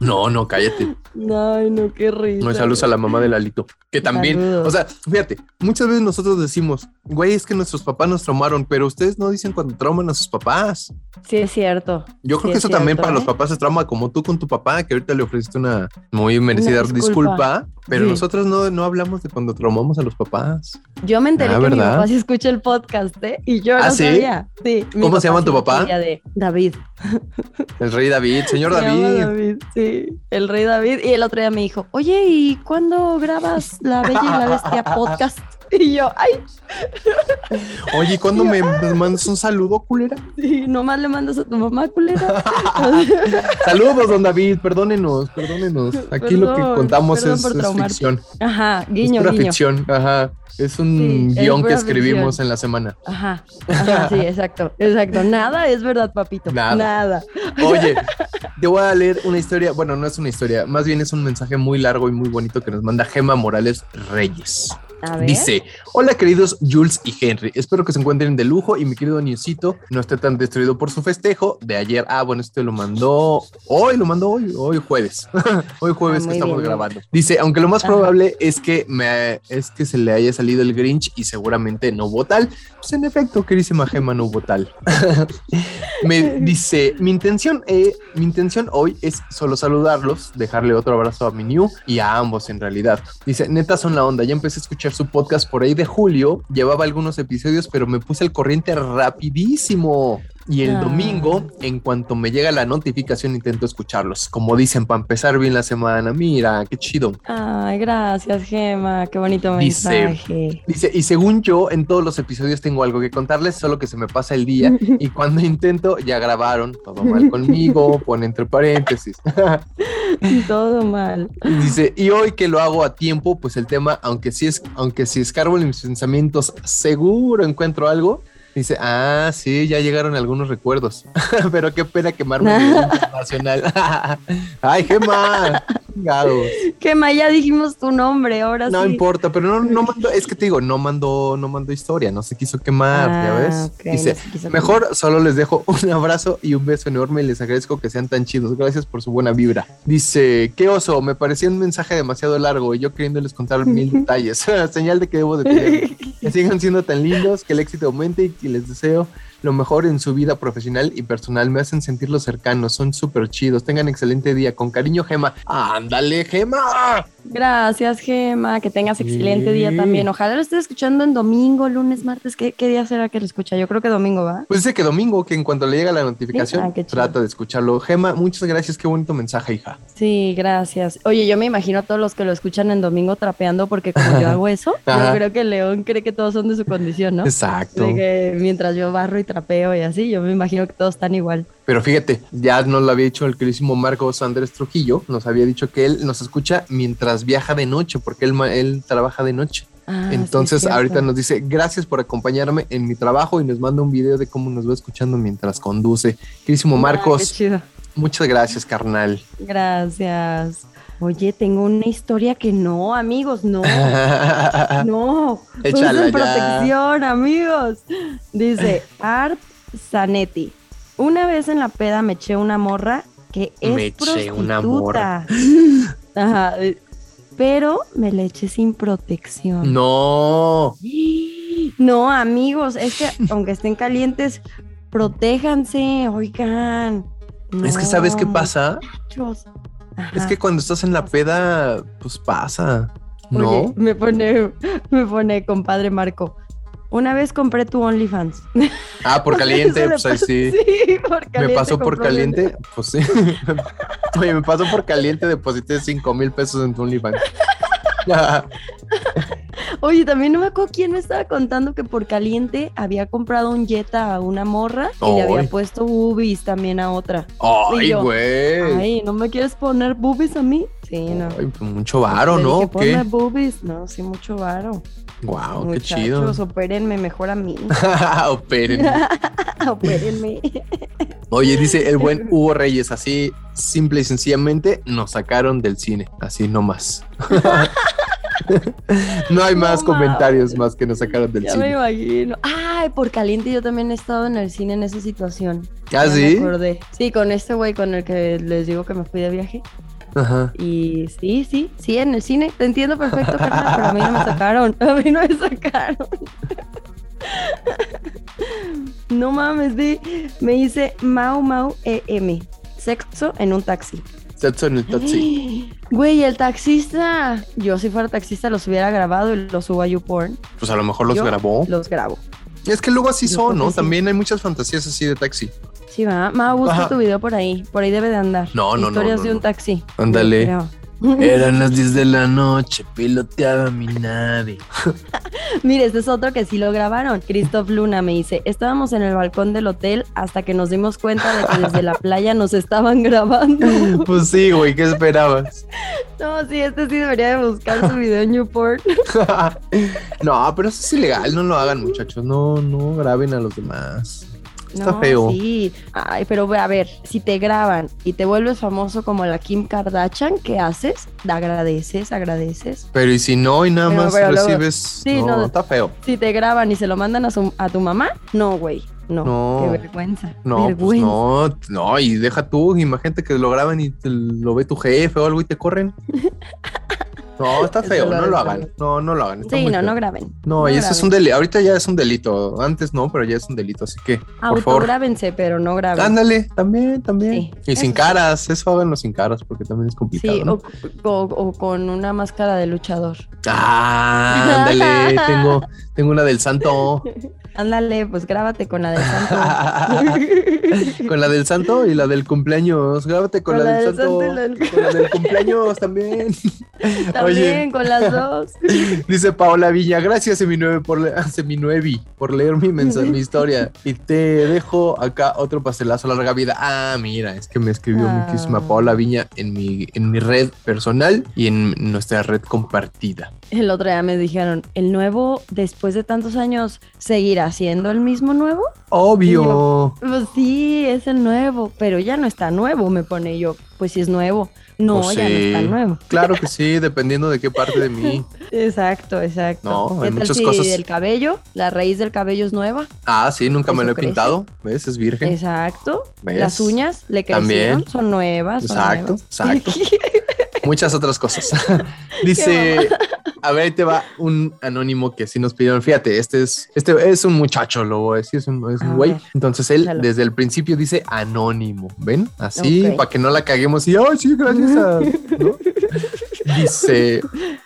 S2: No, no, cállate.
S1: Ay, no, qué risa.
S2: No, saludos a la mamá de Lalito. Que también, o sea, fíjate, muchas veces nosotros decimos, güey, es que nuestros papás nos traumaron, pero ustedes no dicen cuando trauman a sus papás.
S1: Sí, es cierto.
S2: Yo creo
S1: Sí
S2: que
S1: es
S2: eso también para
S1: ¿eh?
S2: los papás es trauma, como tú con tu papá, que ahorita le ofreciste una muy merecida
S1: Una
S2: disculpa,
S1: disculpa.
S2: pero
S1: Sí.
S2: nosotros no, no hablamos de cuando traumamos a los papás.
S1: Yo me enteré
S2: Ah,
S1: que mi
S2: ¿verdad?
S1: papá sí escucha el podcast, ¿eh? Y yo
S2: ¿Ah,
S1: no
S2: sí?
S1: sabía. Sí. mi
S2: ¿Cómo se llama tu papá?
S1: De David. *laughs*
S2: El rey David, señor
S1: Se
S2: David.
S1: David, sí. El rey David. Y el otro día me dijo, oye, ¿y cuándo grabas La Bella y la Bestia *laughs* podcast? Y yo, ay,
S2: Oye, ¿y *laughs* ¿cuándo me mandas un saludo, culera?
S1: sí, nomás le mandas a tu mamá, culera. *laughs*
S2: Saludos, don David, perdónenos, perdónenos. Aquí lo que contamos es, es ficción.
S1: Ajá,
S2: Es
S1: guiño,
S2: pura
S1: guiño.
S2: ficción, ajá. Es un
S1: Sí, es
S2: guion que
S1: pura
S2: escribimos
S1: ficción.
S2: en la semana.
S1: Ajá, ajá, sí, *laughs* exacto, exacto. Nada es verdad, papito.
S2: Nada.
S1: Nada.
S2: Oye, te voy a leer una historia, bueno, no es una historia, más bien es un mensaje muy largo y muy bonito que nos manda Gema Morales Reyes. Dice, hola queridos Jules y Henry, espero que se encuentren de lujo y mi querido Niusito no esté tan destruido por su festejo de ayer. Ah, bueno, este lo mandó hoy, lo mandó hoy, hoy jueves, *laughs* hoy jueves
S1: Ah,
S2: que estamos
S1: bien.
S2: grabando. Dice, aunque lo más
S1: Ajá.
S2: probable es que me es que se le haya salido el Grinch y seguramente no hubo tal. Pues en efecto, querísima Gema, no hubo tal. *laughs* me dice, mi intención, eh, mi intención hoy es solo saludarlos, dejarle otro abrazo a mi New y a ambos en realidad. Dice, neta son la onda, ya empecé a escuchar su podcast por ahí de julio, llevaba algunos episodios, pero me puse al corriente rapidísimo. Y el
S1: Ah.
S2: domingo, en cuanto me llega la notificación, intento escucharlos. Como dicen, para empezar bien la semana. Mira, qué chido.
S1: Ay, gracias, Gema. Qué bonito
S2: Dice-
S1: mensaje.
S2: Dice, y según yo, en todos los episodios tengo algo que contarles, solo que se me pasa el día. Y *laughs* cuando intento, ya grabaron, todo mal conmigo, pone entre paréntesis. *laughs*
S1: Todo mal.
S2: Dice, y hoy que lo hago a tiempo, pues el tema, aunque sí es, aunque si escarbo en mis pensamientos, seguro encuentro algo. Dice, ah, sí, ya llegaron algunos recuerdos. *laughs* Pero qué pena quemarme *laughs* internacional. *laughs* Ay, Gemma. Chingados.
S1: Gema, ya dijimos tu nombre, ahora
S2: No
S1: sí.
S2: importa, pero no, no mandó, es que te digo, no mandó, no mandó historia, no se quiso quemar, ya
S1: Ah,
S2: ves. Dice,
S1: no
S2: mejor solo les dejo *laughs* un abrazo y un beso enorme y les agradezco que sean tan chidos. Gracias por su buena vibra. Dice, qué oso, me parecía un mensaje demasiado largo y yo queriéndoles contar mil *laughs* detalles. *laughs* Señal de que debo de tener. Que sigan siendo tan lindos, que el éxito aumente y que les deseo lo mejor en su vida profesional y personal. Me hacen sentirlos cercanos, son súper chidos. Tengan excelente día. Con cariño, Gema. Ándale, Gema.
S1: Gracias, Gema. Que tengas excelente día
S2: Sí.
S1: también. Ojalá lo estés escuchando en domingo, lunes, martes. ¿Qué, qué día será que lo escucha? Yo creo que domingo, ¿va?
S2: Pues dice que domingo, que en cuanto le llega la notificación,
S1: Ah, qué chido.
S2: trata de escucharlo. Gema, muchas gracias. Qué bonito mensaje, hija.
S1: Sí, gracias. Oye, yo me imagino a todos los que lo escuchan en domingo trapeando porque como yo *laughs* hago eso, yo creo que León cree que todos son de su condición, ¿no?
S2: Exacto.
S1: De que mientras yo barro y trapeo y así, yo me imagino que todos están igual.
S2: Pero fíjate, ya nos lo había dicho el queridísimo Marcos Andrés Trujillo, nos había dicho que él nos escucha mientras viaja de noche, porque él, él trabaja de noche.
S1: Ah,
S2: Entonces, ahorita nos dice, gracias por acompañarme en mi trabajo y nos manda un video de cómo nos va escuchando mientras conduce. Queridísimo
S1: Ah,
S2: Marcos, muchas gracias, carnal.
S1: Gracias. Oye, tengo una historia que no, amigos, no. *laughs* No,
S2: Échala
S1: usen protección, amigos. Dice Art Zanetti. Una vez en la peda me eché una morra que es
S2: Me eché una
S1: prostituta. *laughs* Ajá, pero me la eché sin protección.
S2: no.
S1: No, amigos, es que aunque estén calientes, protéjanse, oigan.
S2: Es que ¿sabes qué pasa? Es que cuando estás en la peda, pues pasa. ¿No?
S1: Oye, me pone, me pone compadre Marco. Una vez compré tu OnlyFans.
S2: Ah, por *laughs* caliente, pues ahí sí.
S1: Sí, por caliente.
S2: me pasó por caliente, pues sí. *laughs* Oye, me pasó por caliente, deposité 5 mil pesos en tu OnlyFans. *laughs*
S1: Oye, también no me acuerdo quién me estaba contando que por caliente había comprado un Jetta a una morra y le había puesto boobies también a otra.
S2: Ay, güey. Ay,
S1: ¿no me quieres poner boobies a mí? Sí, no.
S2: pues mucho varo, ¿no?
S1: dije,
S2: ¿Qué?
S1: Ponme boobies. No, sí, mucho varo.
S2: Wow, qué chido. *laughs*
S1: opérenme mejor a mí. *laughs*
S2: Operen. *laughs*
S1: opérenme.
S2: Oye, dice el buen Hugo Reyes, así simple y sencillamente nos sacaron del cine, así nomás. no hay
S1: No
S2: más comentarios más que nos sacaron del
S1: Ya me
S2: cine.
S1: imagino. Ay, por caliente yo también he estado en el cine en esa situación.
S2: ¿Ah,
S1: Ya me
S2: sí?
S1: acordé. Sí, con este güey con el que les digo que me fui de viaje.
S2: Ajá.
S1: Y sí, sí, sí, en el cine. Te entiendo perfecto, *laughs* pero a mí no me sacaron. A mí no me sacaron. *laughs* No mames, de, me dice Mau Mau EM. Sexo en un taxi.
S2: Sexo en el taxi. *gasps*
S1: Güey, el taxista. Yo si fuera taxista los hubiera grabado y los subo a YouPorn.
S2: Pues a lo mejor los
S1: Yo
S2: grabó.
S1: Los grabo.
S2: Es que luego así
S1: Yo
S2: son, ¿no?
S1: sí.
S2: También hay muchas fantasías así de taxi.
S1: Sí, va. Mau, busca
S2: Ajá.
S1: tu video por ahí. Por ahí debe de andar.
S2: No, no, no,
S1: Historias
S2: no,
S1: de un taxi.
S2: Ándale. *laughs* Eran las 10 de la noche, piloteaba mi nave. *laughs*
S1: Mire, este es otro que sí lo grabaron. Christoph Luna me dice, estábamos en el balcón del hotel hasta que nos dimos cuenta de que desde la playa nos estaban grabando. *laughs*
S2: Pues sí, güey, ¿qué esperabas?
S1: No, sí, este sí debería de buscar su video en Newport.
S2: no, pero eso es ilegal, no lo hagan, muchachos. No, no graben a los demás. Está
S1: No,
S2: feo.
S1: Sí. Ay, pero a ver, si te graban y te vuelves famoso como la Kim Kardashian, ¿qué haces? Agradeces, agradeces.
S2: Pero y si no, y nada
S1: Pero-
S2: más
S1: pero luego-
S2: recibes.
S1: Sí,
S2: no,
S1: no.
S2: está feo.
S1: Si te graban y se lo mandan a, su- a tu mamá, no, güey. No,
S2: No.
S1: qué vergüenza.
S2: No, pues
S1: vergüenza.
S2: no, no, y deja tú, imagínate que lo graban y te lo ve tu jefe o algo y te corren. *laughs* No, está feo,
S1: lo
S2: no lo hagan. No, no lo hagan. está
S1: Sí,
S2: muy
S1: no,
S2: feo.
S1: no graben.
S2: No, y eso es
S1: graben.
S2: un delito. Ahorita ya es un delito. Antes no, pero ya es un delito. Así que,
S1: Autográbense, pero no graben.
S2: ándale, también, también.
S1: Sí,
S2: y sin
S1: sí.
S2: caras, eso háganlo sin caras, porque también es complicado.
S1: Sí,
S2: ¿no?
S1: o, o- o con una máscara de luchador.
S2: Ah, ándale, tengo, tengo una del santo. *laughs*
S1: Ándale, pues grábate con la del santo. *laughs*
S2: con la del santo y la del cumpleaños. Grábate con, la, del santo.
S1: del-
S2: Con la del cumpleaños también. *laughs*
S1: También con las dos. *laughs*
S2: Dice Paola Villa, gracias Seminueve por, le- Seminuevi, por leer mi mensaje, mi historia. Y te dejo acá otro pastelazo larga vida. Ah, mira, es que me escribió
S1: Ah.
S2: muchísima Paola Viña en mi, en mi red personal y en nuestra red compartida.
S1: El otro día me dijeron, ¿el nuevo después de tantos años seguirá siendo el mismo nuevo?
S2: Obvio.
S1: Pues sí, es el nuevo, pero ya no está nuevo, me pone yo. Pues sí es nuevo. No,
S2: Pues
S1: ya no está nuevo. *laughs*
S2: Claro que sí, dependiendo de qué parte de mí.
S1: Exacto, exacto.
S2: No,
S1: ¿Qué
S2: hay muchas
S1: si
S2: cosas.
S1: el cabello, la raíz del cabello es nueva?
S2: Ah, sí, nunca me lo he
S1: crece.
S2: pintado. ¿Ves? Es virgen.
S1: Exacto.
S2: ¿Ves?
S1: Las uñas le crecieron,
S2: También.
S1: son nuevas. son
S2: Exacto,
S1: nuevas.
S2: exacto. *laughs* Muchas otras cosas. *laughs* Dice, a ver, ahí te va un anónimo que sí nos pidieron. Fíjate, este es, este es un muchacho, lo voy a decir, es un, es un güey.
S1: ver,
S2: Entonces él desde el principio dice anónimo, ¿ven? Así, para que no la caguemos y, ay, sí, gracias a... ¿no? Dice,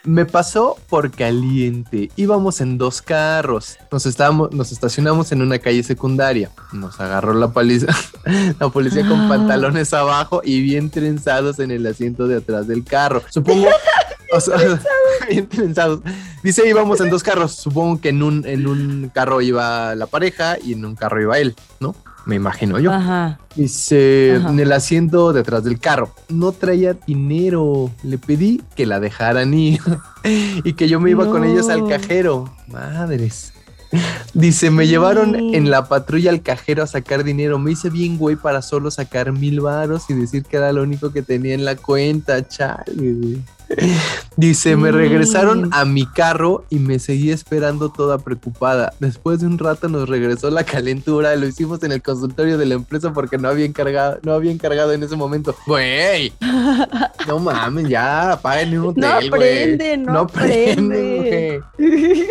S2: me pasó por caliente. Íbamos en dos carros. Nos estábamos, nos estacionamos en una calle secundaria. Nos agarró la paliza, *laughs* la policía con
S1: Ah.
S2: pantalones abajo y bien trenzados en el asiento de atrás del carro. Supongo. O sea, *laughs* *laughs* bien trenzados. Dice íbamos en dos carros. Supongo que en un, en un carro iba la pareja y en un carro iba él, ¿no? Me imagino yo.
S1: Ajá.
S2: Dice,
S1: Ajá.
S2: en el asiento detrás del carro. No traía dinero. Le pedí que la dejaran ir *laughs* y que yo me iba con ellos al cajero. Madres. Dice, me llevaron en la patrulla al cajero a sacar dinero. Me hice bien güey para solo sacar mil varos y decir que era lo único que tenía en la cuenta. Chale, güey. *laughs* Dice, me
S1: Sí.
S2: regresaron a mi carro y me seguí esperando toda preocupada. Después de un rato nos regresó la calentura. Lo hicimos en el consultorio de la empresa porque no había encargado, no había encargado en ese momento. Güey, *laughs* no mames, ya, apaguen un hotel,
S1: No aprende, no aprende.
S2: güey.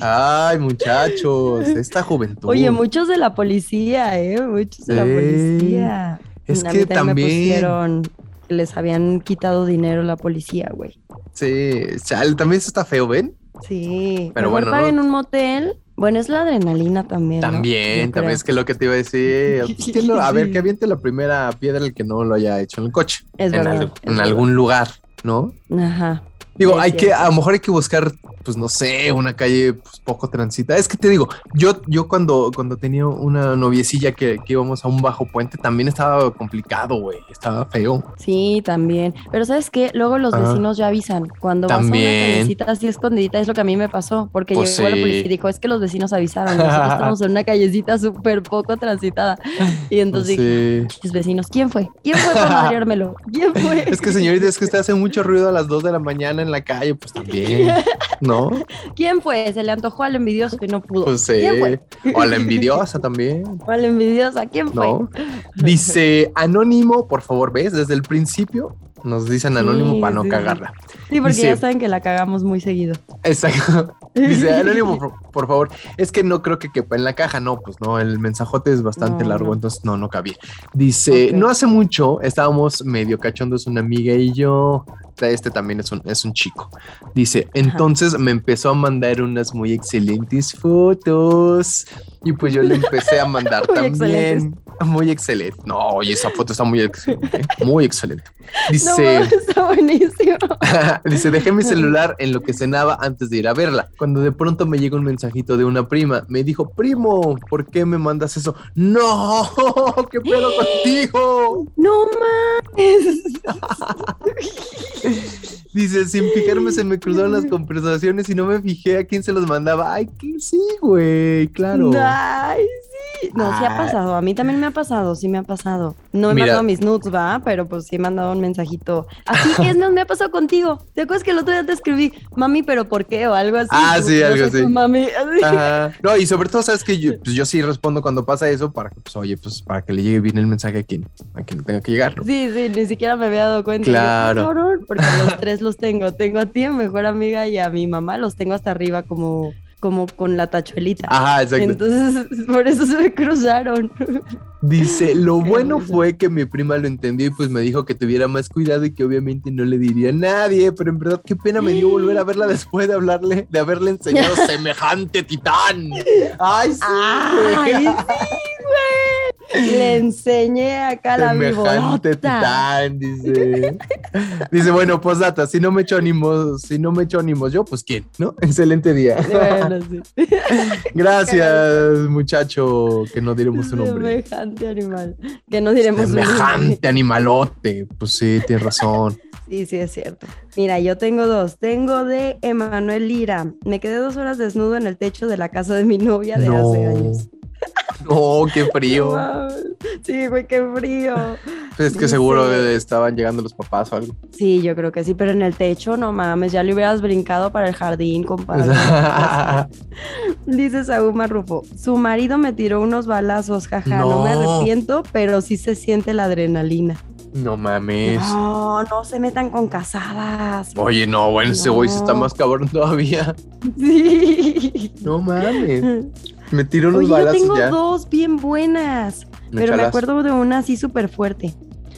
S2: Ay, muchachos, esta juventud.
S1: Oye, muchos de la policía, ¿eh? Muchos de la policía.
S2: Es
S1: A
S2: que
S1: mí
S2: también-
S1: les habían quitado dinero la policía, güey.
S2: Sí, chale, también eso está feo, ¿ven?
S1: Sí.
S2: Pero
S1: Mejor
S2: bueno, no-
S1: un motel. Bueno, es la adrenalina también.
S2: También, también es que lo que te iba a decir. *laughs* a ver, que aviente la primera piedra el que no lo haya hecho en el coche.
S1: Es
S2: en
S1: verdad,
S2: al-
S1: es
S2: en
S1: verdad.
S2: algún lugar, ¿no?
S1: Ajá.
S2: Digo, hay que, a lo mejor hay que buscar, pues no sé, una calle pues, poco transitada. Es que te digo, yo, yo cuando, cuando tenía una noviecilla que, que íbamos a un bajo puente, también estaba complicado, güey. Estaba feo.
S1: Sí, también. Pero ¿sabes qué? Luego los
S2: Ajá.
S1: vecinos ya avisan. Cuando vas a
S2: También.
S1: una callecita así escondidita es lo que a mí me pasó. Porque
S2: Pues
S1: llegó la
S2: sí.
S1: policía y dijo, es que los vecinos avisaron. Nosotros *laughs* estamos en una callecita súper poco transitada. Y entonces dije,
S2: Sí.
S1: "Los vecinos, ¿quién fue? ¿Quién fue para *laughs* madreármelo? ¿Quién fue?
S2: Es que señorita, es que usted hace mucho ruido a las 2 de la mañana en la calle, pues también, *laughs* ¿no?
S1: ¿Quién fue? Se le antojó al envidioso que no pudo.
S2: Pues sí.
S1: ¿Quién fue?
S2: O a la envidiosa también. *laughs*
S1: O a la envidiosa, ¿quién fue?
S2: ¿no? Dice Anónimo, por favor, ¿ves? Desde el principio Nos dicen anónimo
S1: Sí,
S2: para no
S1: sí,
S2: cagarla.
S1: Sí, porque
S2: Dice-
S1: ya saben que la cagamos muy seguido.
S2: Exacto. *laughs* Dice, anónimo, por, por favor. Es que no creo que quepa en la caja. No, pues no, el mensajote es bastante
S1: No,
S2: largo,
S1: no.
S2: entonces no, no cabía. Dice, no hace mucho estábamos medio cachondos una amiga y yo. Este también es un, es un chico. Dice, entonces me empezó a mandar unas muy excelentes fotos. Y pues yo le empecé a mandar *laughs* también. Muy excelente. No, oye, esa foto está muy excelente. ¿eh? *laughs* Muy excelente. Dice.
S1: está buenísimo. *laughs*
S2: Dice, dejé mi celular en lo que cenaba antes de ir a verla. Cuando de pronto me llega un mensajito de una prima, me dijo, primo, ¿por qué me mandas eso? No, *laughs* ¿qué pedo contigo?
S1: No mames.
S2: Dice, sin fijarme se me cruzaron las conversaciones y no me fijé a quién se los mandaba. Ay, que sí, güey, claro.
S1: Ay, No, sí ha
S2: Ah.
S1: pasado. A mí también me ha pasado, sí me ha pasado. No he
S2: Mira.
S1: mandado mis nudes, va, pero pues sí he mandado un mensajito. Así *laughs* es, no me ha pasado contigo. ¿Te acuerdas que el otro día te escribí, mami, pero por qué? O algo así.
S2: Ah, sí, algo así.
S1: Mami. así.
S2: Ajá. No, y sobre todo, sabes que yo, pues yo sí respondo cuando pasa eso para que, pues, oye, pues para que le llegue bien el mensaje a quien, a quien tenga que llegar. ¿no?
S1: Sí, sí, ni siquiera me había dado cuenta. Yo,
S2: Claro.
S1: Porque los *laughs* tres los tengo. Tengo a ti, mejor amiga, y a mi mamá. Los tengo hasta arriba como, como con la tachuelita.
S2: Ajá, exacto.
S1: Entonces, *laughs* por eso se me cruzaron. *laughs*
S2: Dice, *laughs* lo bueno fue que mi prima lo entendió y pues me dijo que tuviera más cuidado y que obviamente no le diría a nadie, pero en verdad qué pena me dio volver a verla después de hablarle, de haberle enseñado *laughs* semejante titán. Ay, sí,
S1: ¡Ay,
S2: güey. *laughs*
S1: sí, güey! Le enseñé acá la
S2: semejante titán, dice. Dice, bueno, pues data, si no me echo ánimos, si no me echo ánimos yo, pues quién, ¿no? Excelente día.
S1: Bueno, sí.
S2: Gracias, muchacho, que no diremos su nombre.
S1: Semejante animal. Que no diremos.
S2: Semejante animalote. Pues sí, tienes razón. *laughs*
S1: Sí, sí, es cierto. Mira, yo tengo dos. Tengo de Emanuel Lira. Me quedé dos horas desnudo en el techo de la casa de mi novia de hace años.
S2: No, qué frío.
S1: Sí, güey, qué frío.
S2: Pues es que seguro estaban llegando los papás o algo.
S1: Sí, yo creo que sí, pero en el techo, no mames, ya le hubieras brincado para el jardín, compadre. *laughs* Dice Saúl Marrufo, su marido me tiró unos balazos, jaja, no. me
S2: No.
S1: arrepiento, pero sí se siente la adrenalina.
S2: no mames.
S1: No, no se metan con casadas.
S2: Oye, no, bueno, ese güey sí está más cabrón todavía. *laughs*
S1: Sí.
S2: No mames. *laughs* Me tiró unos
S1: Oye, yo tengo
S2: ya.
S1: dos bien buenas, pero me acuerdo de una así súper fuerte.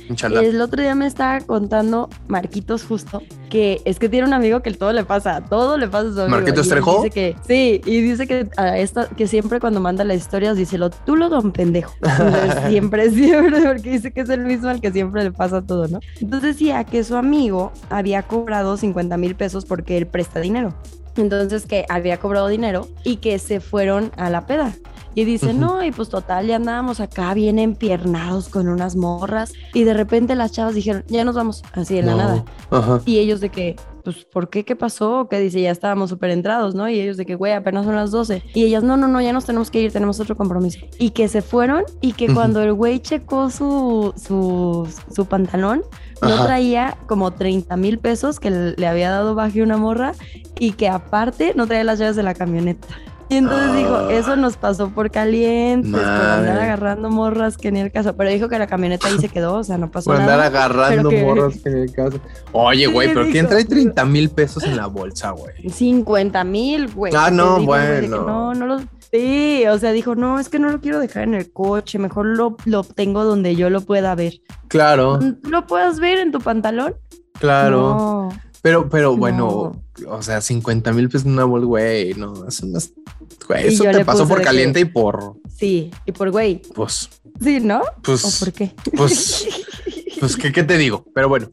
S1: El otro día me estaba contando Marquitos justo que es que tiene un amigo que todo le pasa, todo le pasa a su amigo.
S2: ¿Marquitos Trejo?
S1: Dice que, sí, y dice que a esta, que siempre cuando manda las historias dice lo tú lo don pendejo. *laughs* Entonces, siempre, *laughs* siempre, porque dice que es el mismo al que siempre le pasa todo, ¿no? Entonces decía que su amigo había cobrado 50 mil pesos porque él presta dinero. Entonces que había cobrado dinero y que se fueron a la peda. Y dice,
S2: Ujú.
S1: no, y pues total, ya andábamos acá bien empiernados con unas morras. Y de repente las chavas dijeron, ya nos vamos, así de la nada.
S2: Ajá.
S1: Y ellos de que, pues, ¿por qué? ¿Qué pasó? Que dice, ya estábamos súper entrados, ¿no? Y ellos de que, güey, apenas son las 12. Y ellas, no, no, no, ya nos tenemos que ir, tenemos otro compromiso. Y que se fueron y que
S2: Ujú.
S1: cuando el güey checó su, su, su pantalón, no
S2: Ajá.
S1: traía como 30 mil pesos que le había dado baje una morra y que aparte no traía las llaves de la camioneta. Y entonces dijo,
S2: Ah.
S1: eso nos pasó por calientes, por andar agarrando morras que ni el caso. Pero dijo que la camioneta ahí se quedó, o sea, no pasó
S2: Por andar
S1: nada.
S2: agarrando
S1: pero que-
S2: morros en el caso. Oye,
S1: Sí,
S2: güey, pero ¿quién trae 30 mil pesos en la bolsa, güey?
S1: 50 mil, güey.
S2: Ah,
S1: que
S2: no,
S1: que
S2: bueno.
S1: No, no lo... Sí, o sea, dijo, no, es que no lo quiero dejar en el coche, mejor lo, lo tengo donde yo lo pueda ver.
S2: Claro,
S1: ¿Tú lo puedas ver en tu pantalón?
S2: claro.
S1: No.
S2: Pero, pero bueno, o sea, 50 mil pesos en una bolsa, güey, no, es. Güey,
S1: Y
S2: eso te pasó por
S1: que-
S2: caliente y por.
S1: Sí, y por güey.
S2: Pues,
S1: Sí, ¿no? ¿O
S2: pues,
S1: por qué?
S2: pues, *laughs* pues, ¿qué, ¿qué te digo? Pero bueno,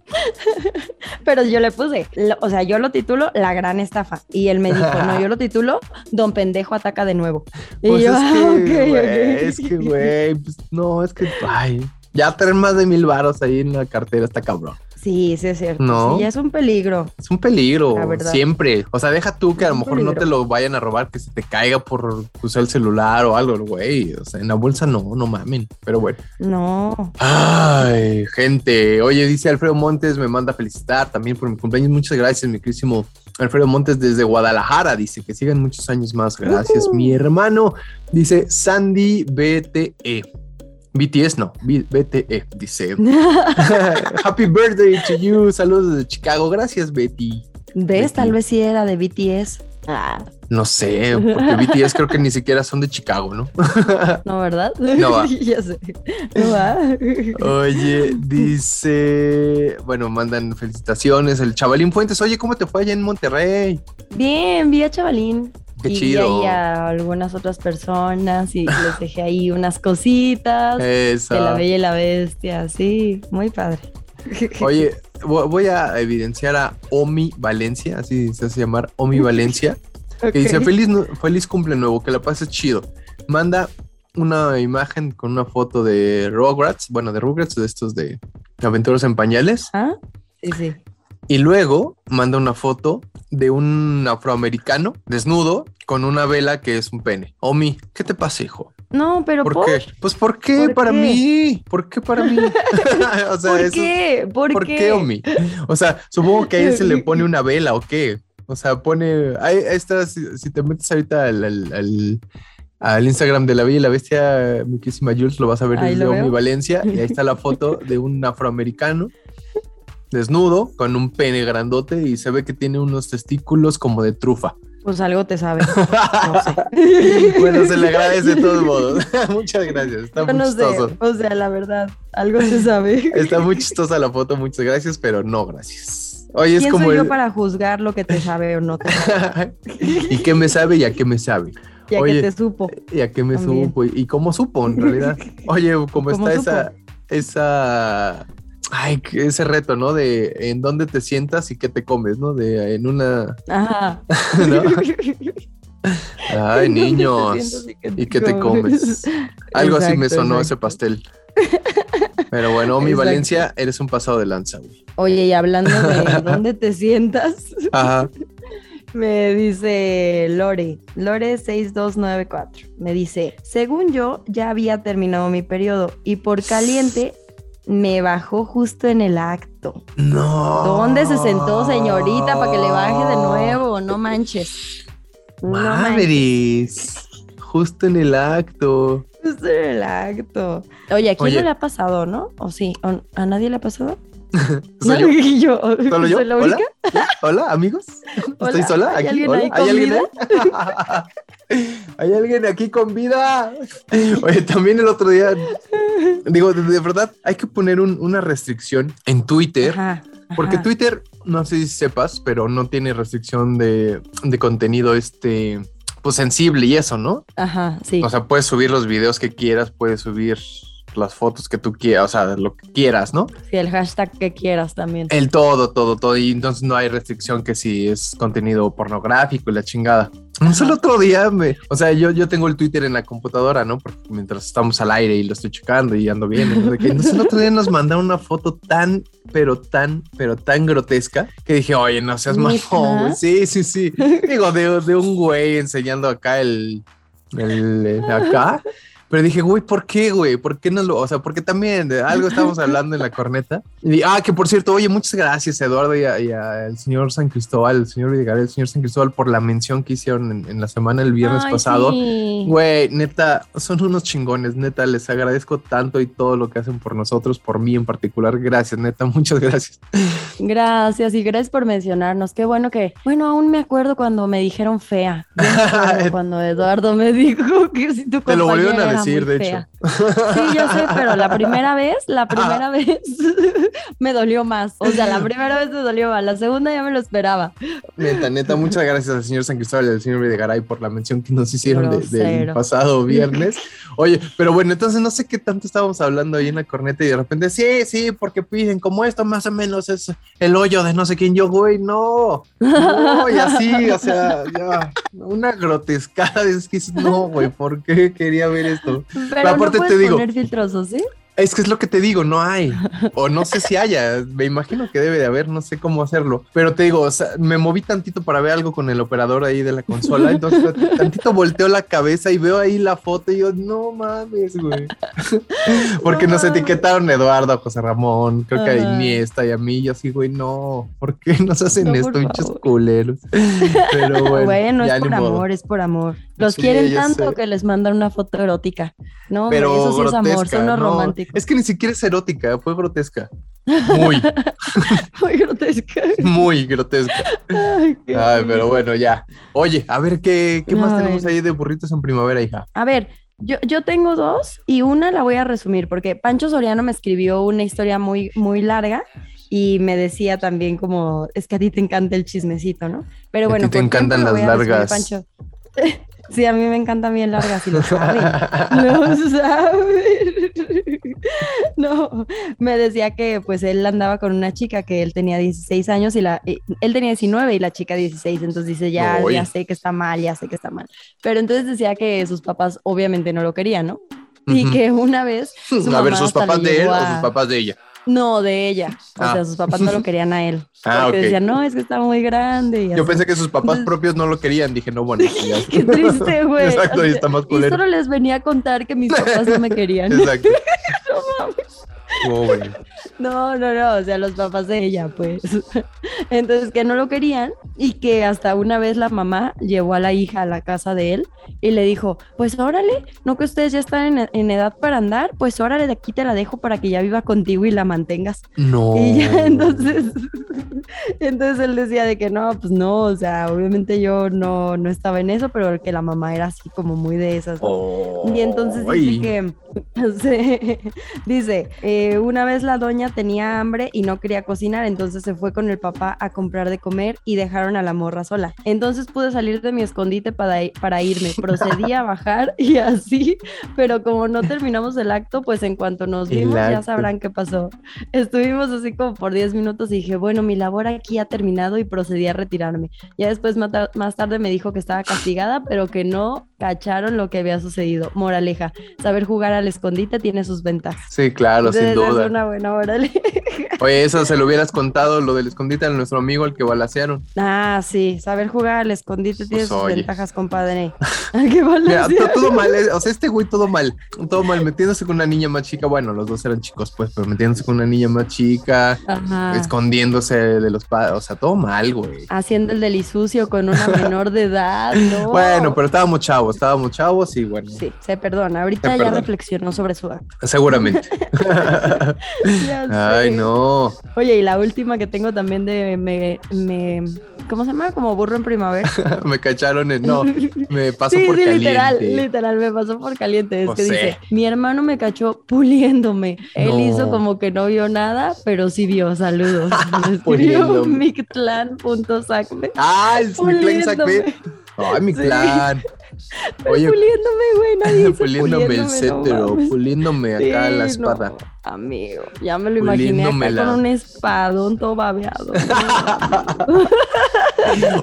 S2: *laughs*
S1: Pero yo le puse, lo- o sea, yo lo titulo La Gran Estafa. Y él me dijo, no, yo lo titulo Don Pendejo Ataca de Nuevo. Y
S2: pues
S1: yo,
S2: es
S1: "Ah,
S2: que,
S1: ok,
S2: güey,
S1: ok".
S2: es que, güey, pues no, es que, ay, ya tener más de mil varos ahí en la cartera está cabrón.
S1: Sí, sí es cierto.
S2: No.
S1: Sí, ya es un peligro.
S2: Es un peligro,
S1: La verdad.
S2: siempre. O sea, deja tú que a lo mejor no te lo vayan a robar, que se te caiga por usar el celular o algo, güey. O sea, en la bolsa no, no mamen. Pero bueno.
S1: No.
S2: Ay, gente. Oye, dice Alfredo Montes, me manda a felicitar también por mi cumpleaños. Muchas gracias, mi querísimo Alfredo Montes desde Guadalajara. Dice que sigan muchos años más. Gracias, mi hermano. Dice Sandy BTE. BTS no, B- BTE, dice. *laughs* Happy birthday to you. Saludos desde Chicago. Gracias, Betty.
S1: ¿Ves?
S2: Betty.
S1: Tal vez sí era de BTS. Ah,
S2: No sé, porque BTS creo que ni siquiera son de Chicago, ¿no? *laughs*
S1: no, ¿verdad?
S2: No va. *laughs*
S1: ya sé. No va.
S2: Oye, dice, bueno, mandan felicitaciones. El Chavalín Fuentes, oye, ¿cómo te fue allá en Monterrey?
S1: Bien, vi a Chavalín.
S2: Qué
S1: y
S2: chido.
S1: vi ahí a algunas otras personas y les dejé ahí unas cositas *laughs*
S2: Esa.
S1: de la Bella y la Bestia. Sí, muy padre. *laughs*
S2: Oye, vo- voy a evidenciar a Omi Valencia, así se hace llamar Omi *laughs* Valencia, que dice feliz, feliz cumple nuevo, que la pases chido. Manda una imagen con una foto de Rugrats, bueno, de Rugrats, de estos de Aventuras en Pañales,
S1: ¿Ah? Sí, sí.
S2: Y luego manda una foto de un afroamericano desnudo con una vela que es un pene. Omi, ¿qué te pasa, hijo?
S1: No, pero
S2: ¿Por
S1: ¿por,
S2: qué? Pues ¿por qué
S1: ¿Por
S2: para
S1: qué?
S2: mí? ¿Por qué para mí? *laughs* *laughs* o sea,
S1: ¿Por
S2: eso-
S1: qué? ¿Por,
S2: ¿Por
S1: qué?
S2: qué, Omi? O sea, supongo que a él se le pone una vela o qué. O sea, pone. Ahí está, si, si te metes ahorita al, al- al- al Instagram de la Bella y la Bestia, mi querísima Jules, lo vas a ver
S1: Ahí
S2: desde Omi. Valencia. Y ahí está la *laughs* foto de un afroamericano desnudo con un pene grandote y se ve que tiene unos testículos como de trufa.
S1: Pues algo te sabe. *laughs* No sé.
S2: Bueno, se le agradece de todos modos. *laughs* Muchas gracias. Está
S1: Yo
S2: muy
S1: sé.
S2: chistoso.
S1: O sea, la verdad, algo se sabe.
S2: Está muy chistosa la foto, muchas gracias, pero no gracias. Oye, es
S1: ¿Quién
S2: como
S1: soy yo
S2: el-
S1: para juzgar lo que te sabe o no te sabe? *laughs*
S2: ¿Y qué me sabe y a qué me sabe?
S1: Ya
S2: Oye,
S1: que te supo.
S2: ¿Y a qué me
S1: También.
S2: supo? ¿Y cómo supo en realidad? Oye, ¿cómo
S1: ¿Cómo
S2: está
S1: supo?
S2: esa, esa, ay, ese reto, ¿no? De en dónde te sientas y qué te comes, ¿no? De en una,
S1: Ajá. *laughs*
S2: ¿no? Ay,
S1: ¿Dónde te
S2: niños. ¿Y qué te comes? Algo así me sonó
S1: exacto.
S2: ese pastel. Pero bueno, mi
S1: Exacto.
S2: Valencia, eres un pasado de lanza, güey.
S1: Oye, y hablando de *laughs* dónde te sientas,
S2: Ajá.
S1: me dice Lore, Lore 6294, me dice, según yo ya había terminado mi periodo y por caliente me bajó justo en el acto.
S2: No.
S1: ¿Dónde se sentó señorita para que le baje de nuevo? No manches. No manches.
S2: Justo en el acto.
S1: Justo en el acto. Oye, ¿a quién
S2: Oye.
S1: no le ha pasado, no? ¿O sí? ¿O- ¿A nadie le ha pasado? *laughs*
S2: ¿Soy
S1: No, *laughs*
S2: yo? ¿Solo yo?
S1: ¿Soy la
S2: ¿Hola?
S1: única?
S2: ¿Hola, amigos? *laughs* ¿Estoy
S1: Hola,
S2: sola?
S1: ¿hay
S2: aquí?
S1: alguien
S2: ¿Hola?
S1: ahí
S2: ¿Hay
S1: con
S2: alguien ahí? ¿Hay alguien aquí con vida? Oye, también el otro día, *laughs* digo, de, de verdad, hay que poner un- una restricción en Twitter,
S1: Ajá,
S2: porque. Twitter, no sé si sepas, pero no tiene restricción de, de contenido este, pues sensible y eso, ¿no?
S1: Ajá, sí.
S2: O sea, puedes subir los videos que quieras, puedes subir las fotos que tú quieras, o sea, lo que quieras, ¿no?
S1: Sí, el hashtag que quieras también.
S2: El todo, todo, todo. Y entonces no hay restricción que si es contenido pornográfico y la chingada. Un solo otro día me, o sea, yo, yo tengo el Twitter en la computadora, ¿no? Porque mientras estamos al aire y lo estoy checando y ando bien. ¿no? De que- Entonces el otro día nos mandaron una foto tan, pero tan, pero tan grotesca que dije, oye, no seas güey. Sí, sí, sí. *laughs* Digo, de, de un güey enseñando acá el, el, el acá. Pero dije, güey, ¿por qué, güey? ¿Por qué no lo? O sea, porque también de algo estábamos *laughs* hablando en la corneta. Y, ah, que por cierto, oye, muchas gracias, Eduardo, y, al señor San Cristóbal, el señor Vidigal, el señor San Cristóbal, por la mención que hicieron en, en la semana, el viernes
S1: Ay,
S2: pasado.
S1: sí.
S2: Güey, neta, son unos chingones, neta, les agradezco tanto y todo lo que hacen por nosotros, por mí en particular. Gracias, neta, *laughs* muchas gracias.
S1: Gracias y gracias por mencionarnos. Qué bueno que, bueno, aún me acuerdo cuando me dijeron fea. *laughs* Cuando Eduardo me dijo que si tu
S2: Te lo volvieron a
S1: compañera era
S2: decir,
S1: muy
S2: de
S1: fea. Sí, yo sé, pero la primera vez, la primera vez *laughs* me dolió más. O sea, la primera vez me dolió más, la segunda ya me lo esperaba.
S2: Neta, neta, muchas gracias al señor San Cristóbal y al señor Videgaray por la mención que nos hicieron de- del pasado viernes. Oye, pero bueno, entonces no sé qué tanto estábamos hablando ahí en la corneta y de repente, sí, sí, porque piden como esto más o menos es el hoyo de no sé quién. Yo, güey, no, no, y así, o sea, ya, una grotescada. Es que no, güey, ¿por qué quería ver esto?
S1: Pero
S2: aparte
S1: no
S2: te digo-
S1: poner filtrosos, ¿sí?
S2: Es que es lo que te digo, no hay. O no sé si haya. Me imagino que debe de haber, no sé cómo hacerlo. Pero te digo, o sea, me moví tantito para ver algo con el operador ahí de la consola. *laughs* Entonces, tantito volteo la cabeza y veo ahí la foto y yo, no mames, güey. *laughs* Porque
S1: No
S2: nos
S1: mames.
S2: etaron a Eduardo, a José Ramón, creo que a. Iniesta y a mí. Yo así, güey, no, ¿por qué nos hacen
S1: No,
S2: esto, pinches culeros? Pero *laughs* bueno,
S1: Bueno,
S2: ya
S1: es por
S2: modo.
S1: amor, es por amor. Los
S2: Sí,
S1: quieren tanto
S2: sé.
S1: que les mandan una foto erótica. No,
S2: Pero
S1: eso sí es amor, son los
S2: no.
S1: románticos.
S2: Es que ni siquiera es erótica, fue grotesca. Muy, *laughs*
S1: Muy grotesca.
S2: muy grotesca.
S1: Ay, qué
S2: Ay, pero bueno, ya. Oye, a ver qué, qué más tenemos ahí de burritos en primavera, hija.
S1: A ver, yo, yo tengo dos y una la voy a resumir porque Pancho Soriano me escribió una historia muy, muy larga y me decía también como, es que a ti te encanta el chismecito, ¿no? Pero
S2: A
S1: bueno,
S2: ti te encantan las
S1: a resumir,
S2: largas.
S1: Pancho. *laughs* Sí, a mí me encantan bien largas y lo saben. Lo *laughs* saben. *laughs* No, me decía que pues él andaba con una chica que él tenía 16 años y la él tenía 19 y la chica 16, entonces dice, ya,
S2: Uy.
S1: ya sé que está mal, ya sé que está mal. Pero entonces decía que sus papás obviamente no lo querían, ¿no? Y que una vez *laughs* su
S2: a ver, ¿sus papás de él o sus papás de ella?
S1: No, de ella. O
S2: Ah.
S1: sea, sus papás no lo *laughs* querían a él.
S2: Ah,
S1: porque
S2: ok.
S1: decían, no, es que está muy grande. Y
S2: Yo
S1: así.
S2: pensé que sus papás *laughs* propios no lo querían. Dije, no, bueno. *laughs*
S1: Qué triste, güey.
S2: Exacto,
S1: O
S2: y
S1: sea,
S2: está más
S1: Y
S2: culero.
S1: solo les venía a contar que mis papás no me querían.
S2: Exacto. Pobre.
S1: No, no, no, o sea, los papás de ella, pues. *laughs* Entonces, que no lo querían y que hasta una vez la mamá llevó a la hija a la casa de él y le dijo, pues órale, no que ustedes ya están en, en edad para andar, pues órale, de aquí te la dejo para que ya viva contigo y la mantengas.
S2: No.
S1: Y ya, *laughs* entonces, *laughs* entonces él decía de que no, pues no, o sea, obviamente yo no, no estaba en eso, pero que la mamá era así como muy de esas. ¿no? Y entonces
S2: Ay.
S1: dice que, *laughs* se- dice, eh, una vez la doña tenía hambre y no quería cocinar, entonces se fue con el papá a comprar de comer y dejaron a la morra sola. Entonces pude salir de mi escondite para, para irme, *laughs* procedí a bajar y así, pero como no terminamos el acto, pues en cuanto nos vimos ya sabrán qué pasó. Estuvimos así como por 10 minutos y dije, bueno, mi labor aquí ha terminado y procedí a retirarme. Ya después más tarde me dijo que estaba castigada, pero que no cacharon lo que había sucedido. Moraleja, saber jugar al escondite tiene sus ventajas.
S2: Sí, claro, sin duda.
S1: Es una buena moraleja. *laughs*
S2: Oye, eso se lo hubieras contado, lo del escondite a nuestro amigo, el que balacearon.
S1: Ah, sí, saber jugar al escondite tiene
S2: Pues,
S1: sus
S2: oye.
S1: ventajas, compadre. *laughs* Qué
S2: Mira, todo mal, eh, o sea, este güey todo mal, todo mal, metiéndose con una niña más chica, bueno, los dos eran chicos, pues, pero metiéndose con una niña más chica,
S1: Ajá.
S2: escondiéndose de los padres, o sea, todo mal, güey.
S1: Haciendo el delisucio con una menor de edad, *laughs* ¿no?
S2: Bueno, pero estábamos chavos, estábamos chavos y bueno,
S1: Sí, se perdona. Ahorita
S2: Se
S1: ya
S2: perdona.
S1: Reflexionó sobre su acto.
S2: seguramente. *laughs* *laughs* Ay, no.
S1: Oye, y la última que tengo también de me, me ¿cómo se llama? Como burro en primavera. *laughs*
S2: me cacharon en, no, me pasó
S1: sí,
S2: por
S1: sí,
S2: caliente.
S1: literal, literal, me pasó por caliente. Es
S2: Pues
S1: que
S2: sí.
S1: dice, mi hermano me cachó puliéndome. Él
S2: No.
S1: hizo como que no vio nada, pero sí vio. Saludos.
S2: Puliéndome.
S1: mictlan.sacme.
S2: Ah, es mi clan
S1: Puliéndome.
S2: Sacbe. Ay, mi
S1: Sí.
S2: clan.
S1: Pero
S2: Oye,
S1: puliéndome, güey, nadie dice
S2: puliéndome el
S1: puliéndome, no
S2: puliéndome acá
S1: Sí,
S2: la
S1: no,
S2: espada.
S1: amigo, ya me lo imaginé acá con un espadón todo babeado. *laughs*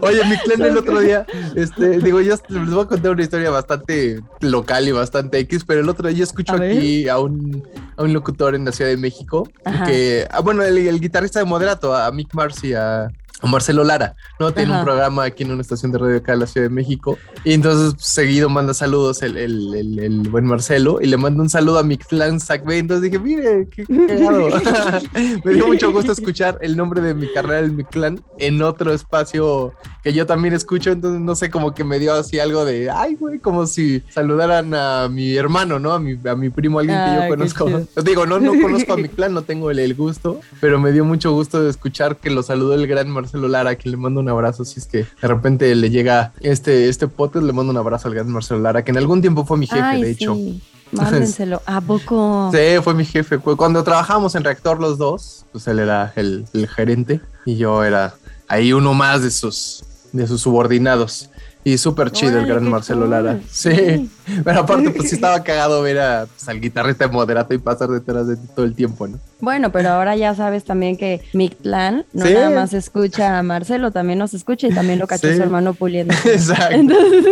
S2: Oye, mi clan el otro día, este, digo, yo les voy a contar una historia bastante local y bastante X, pero el otro día yo escucho
S1: A ver.
S2: aquí a un, a un locutor en la Ciudad de México,
S1: Ajá.
S2: que, ah, bueno, el, el guitarrista de Moderato, a Mick Mars y a, a Marcelo Lara, ¿no? Tiene
S1: Ajá.
S2: un programa aquí en una estación de radio acá en la Ciudad de México, y entonces pues, seguido manda saludos el, el, el, el buen Marcelo, y le manda un saludo a mi clan entonces dije, mire, qué cagado. *laughs* Me dio mucho gusto escuchar el nombre de mi carrera, el mi clan, en otro espacio que yo también escucho, entonces no sé, como que me dio así algo de, ay, güey, como si saludaran a mi hermano, ¿no? A mi, a mi primo, alguien que
S1: Ah,
S2: yo
S1: qué
S2: conozco.
S1: chido. *laughs*
S2: Digo, no, no conozco a *laughs* mi clan, no tengo el, el gusto, pero me dio mucho gusto de escuchar que lo saludó el gran Marcelo Lara, a quien le mando un abrazo, si es que de repente le llega este, este podcast, le mando un abrazo al gran Marcelo Lara, que en algún tiempo fue mi jefe,
S1: Ay,
S2: de hecho.
S1: sí. *laughs* Mándenselo. ¿A poco?
S2: Sí, fue mi jefe. Cu- Cuando trabajamos en reactor los dos, pues él era el, el gerente y yo era ahí uno más de sus, de sus subordinados. Y súper chido el gran Marcelo
S1: cool.
S2: Lara. *laughs* Sí. Pero aparte, pues sí estaba cagado ver a, pues, al guitarrista de moderato y pasar detrás de ti todo el tiempo, ¿no?
S1: Bueno, pero ahora ya sabes también que Mictlán no
S2: Sí.
S1: nada más escucha a Marcelo, también nos escucha y también lo *laughs* cachó
S2: Sí.
S1: su hermano puliendo. *laughs*
S2: Exacto.
S1: Entonces,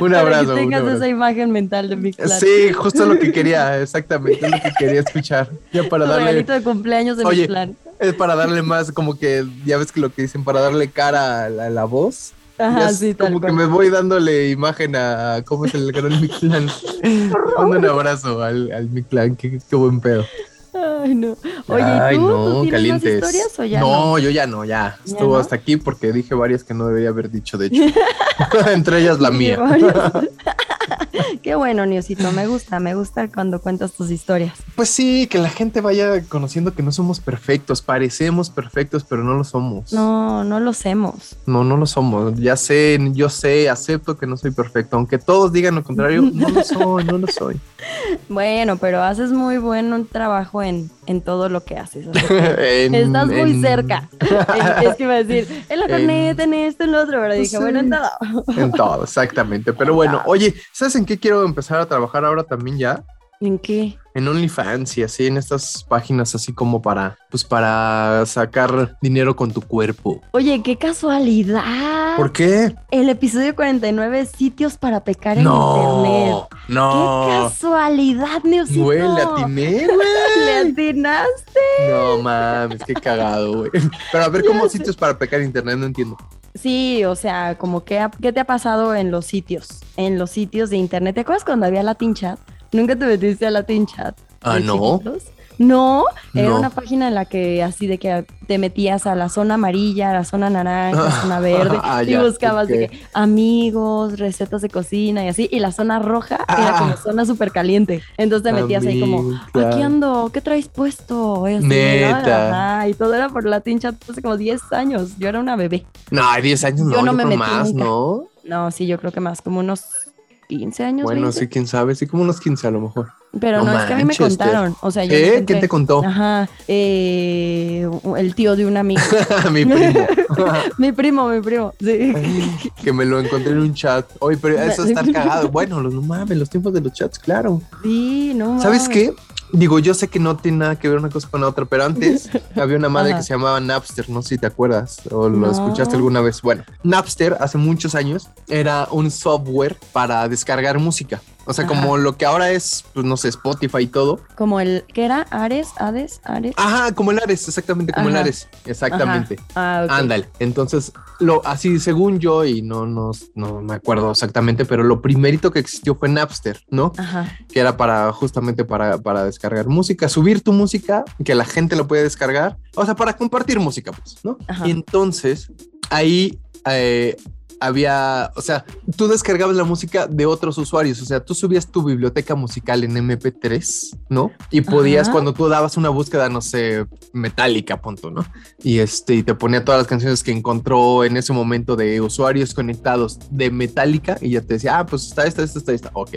S2: Un
S1: para
S2: abrazo.
S1: que
S2: un
S1: tengas
S2: abrazo.
S1: esa imagen mental de Mictlán.
S2: Sí, justo lo que quería, exactamente, es lo que quería escuchar. Ya para
S1: Tu
S2: darle,
S1: regalito de cumpleaños de
S2: Oye,
S1: Mictlán.
S2: es para darle más, como que, ya ves que lo que dicen, para darle cara a la, a la voz.
S1: Ajá, sí, tal
S2: como que me voy dándole imagen a cómo es el gran *laughs* Mictlán. Mando un abrazo al, al Mictlán, qué, qué buen pedo.
S1: Ay, no. Oye,
S2: Ay,
S1: ¿y tú?
S2: no,
S1: ¿Tú tienes más
S2: calientes.
S1: historias o ya
S2: no,
S1: no?
S2: yo ya no, ya.
S1: ¿Ya
S2: Estuvo
S1: no?
S2: hasta aquí porque dije varias que no debería haber dicho, de hecho. *laughs* Entre ellas la mía. *laughs*
S1: Qué bueno, Niosito, me gusta, me gusta cuando cuentas tus historias.
S2: Pues sí, que la gente vaya conociendo que no somos perfectos, parecemos perfectos, pero no lo somos.
S1: No, no lo hacemos.
S2: No, no lo somos. Ya sé, yo sé, acepto que no soy perfecto. Aunque todos digan lo contrario, no lo *laughs* soy, no lo soy.
S1: Bueno, pero haces muy buen trabajo en, en todo lo que haces. así *laughs* que
S2: En-
S1: Estás muy
S2: en-
S1: cerca. *laughs* Es que iba a decir, en la corneta, en esto, en lo otro, pero dije, bueno, en todo.
S2: En todo, exactamente. Pero *laughs* bueno, oye, ¿sabes en qué quiero empezar a trabajar ahora también ya?
S1: ¿En qué?
S2: En OnlyFans y así, en estas páginas así como para, pues para sacar dinero con tu cuerpo.
S1: Oye, qué casualidad.
S2: ¿Por qué?
S1: El episodio 49, sitios para pecar en internet.
S2: No.
S1: Qué casualidad, Neusito.
S2: Güey, le atiné, *laughs*
S1: Le
S2: güey.
S1: atinaste.
S2: No mames, qué cagado, güey. Pero a ver, ¿cómo sitios para pecar en internet? No entiendo.
S1: Sí, o sea, como que, ¿qué te ha pasado en los sitios? En los sitios de internet. ¿Te acuerdas cuando había Latin Chat? ¿Nunca te metiste a Latin Chat?
S2: Ah, no.
S1: chiquitos? No, era
S2: No.
S1: una página en la que así de que te metías a la zona amarilla, a la zona naranja, a la zona *laughs* verde
S2: Ah,
S1: y
S2: ya,
S1: buscabas de que amigos, recetas de cocina y así. Y la zona roja era
S2: Ah.
S1: como zona súper caliente. Entonces te metías ahí como, aquí ando, ¿qué traes puesto? Y así, ¿no?
S2: Neta.
S1: Ajá, y todo era por Latin Chat hace como 10 años. Yo era una bebé.
S2: No, hay 10 años no,
S1: Yo
S2: yo,
S1: no me metí
S2: más,
S1: nunca.
S2: ¿no?
S1: No, sí, yo creo que más, como unos 15 años.
S2: Bueno,
S1: 20.
S2: sí, quién sabe, sí, como unos 15 a lo mejor.
S1: Pero no,
S2: No
S1: es que a mí me contaron. O sea, yo
S2: ¿Eh? ¿Quién te contó?
S1: Ajá, eh, el tío de un amigo. *laughs*
S2: Mi primo. *laughs*
S1: mi primo, mi primo. Sí.
S2: que me lo encontré en un chat. Oye, pero eso está *laughs* cagado. Bueno, los, no mames, los tiempos de los chats, claro.
S1: Sí, no
S2: ¿Sabes
S1: mames.
S2: qué? Digo, yo sé que no tiene nada que ver una cosa con la otra, pero antes *laughs* había una madre
S1: Ajá.
S2: que se llamaba Napster, no sé si te acuerdas o lo
S1: No.
S2: escuchaste alguna vez. Bueno, Napster hace muchos años era un software para descargar música. O sea,
S1: Ajá.
S2: como lo que ahora es, pues no sé, Spotify y todo.
S1: Como el, ¿qué era? Ares, Hades, Ares.
S2: Ajá, como el Ares, exactamente como el. Ares. Exactamente.
S1: Ah.
S2: Ándale. Entonces, lo así según yo, y no, no, no me acuerdo exactamente, pero lo primerito que existió fue Napster, ¿no?
S1: Ajá.
S2: que era para justamente para, para descargar música, subir tu música, que la gente lo puede descargar, o sea, para compartir música, pues, ¿no?
S1: Ajá.
S2: Y entonces ahí eh, había, o sea, tú descargabas la música de otros usuarios, o sea, tú subías tu biblioteca musical en MP3, ¿no? Y podías,
S1: Ajá.
S2: cuando tú dabas una búsqueda, no sé, metálica, punto, ¿no? Y este, y te ponía todas las canciones que encontró en ese momento de usuarios conectados de Metallica y ya te decía, ah, pues está esta, esta, esta, esta, ok.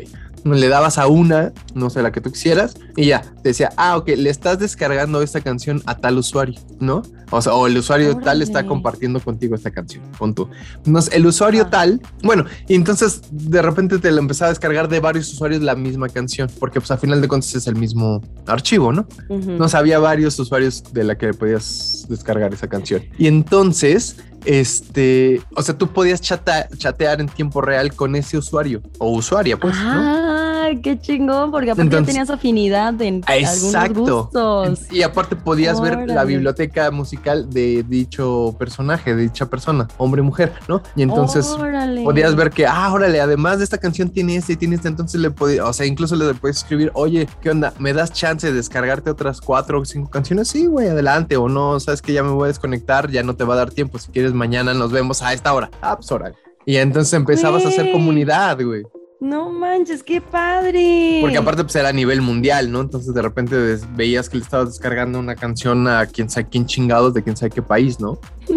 S2: Le dabas a una, no sé, la que tú quisieras, y ya, te decía, ah, ok, le estás descargando esta canción a tal usuario, ¿no? O sea, o el usuario tal está
S1: Órale.
S2: compartiendo contigo esta canción, punto. Entonces, el usuario
S1: Ah.
S2: tal, bueno, y entonces de repente te lo empezaba a descargar de varios usuarios la misma canción, porque pues a final de cuentas es el mismo archivo, ¿no? No sabía varios usuarios de la que podías descargar esa canción. Y entonces, este, o sea, tú podías chata- chatear en tiempo real con ese usuario o usuaria, pues, ¿no?
S1: Ay, qué chingón, porque aparte
S2: Entonces-
S1: tenías afinidad en
S2: Exacto.
S1: algunos gustos.
S2: Y aparte podías ver la biblioteca musical de dicho personaje, de dicha persona, hombre, mujer, ¿no? Y entonces
S1: Órale.
S2: podías ver que, ah, órale, además de esta canción tiene este y tiene este, entonces le podías, o sea, incluso le puedes escribir, oye, ¿qué onda? ¿Me das chance de descargarte otras cuatro o cinco canciones? Sí, güey, adelante, o no, sabes que ya me voy a desconectar, ya no te va a dar tiempo, si quieres mañana nos vemos a esta hora. Ah, pues órale. Y entonces empezabas a hacer comunidad, güey.
S1: No manches, qué padre.
S2: Porque aparte pues era a nivel mundial, ¿no? Entonces de repente veías que le estabas descargando una canción a quién sabe quién chingados de quién sabe qué país, ¿no? *laughs*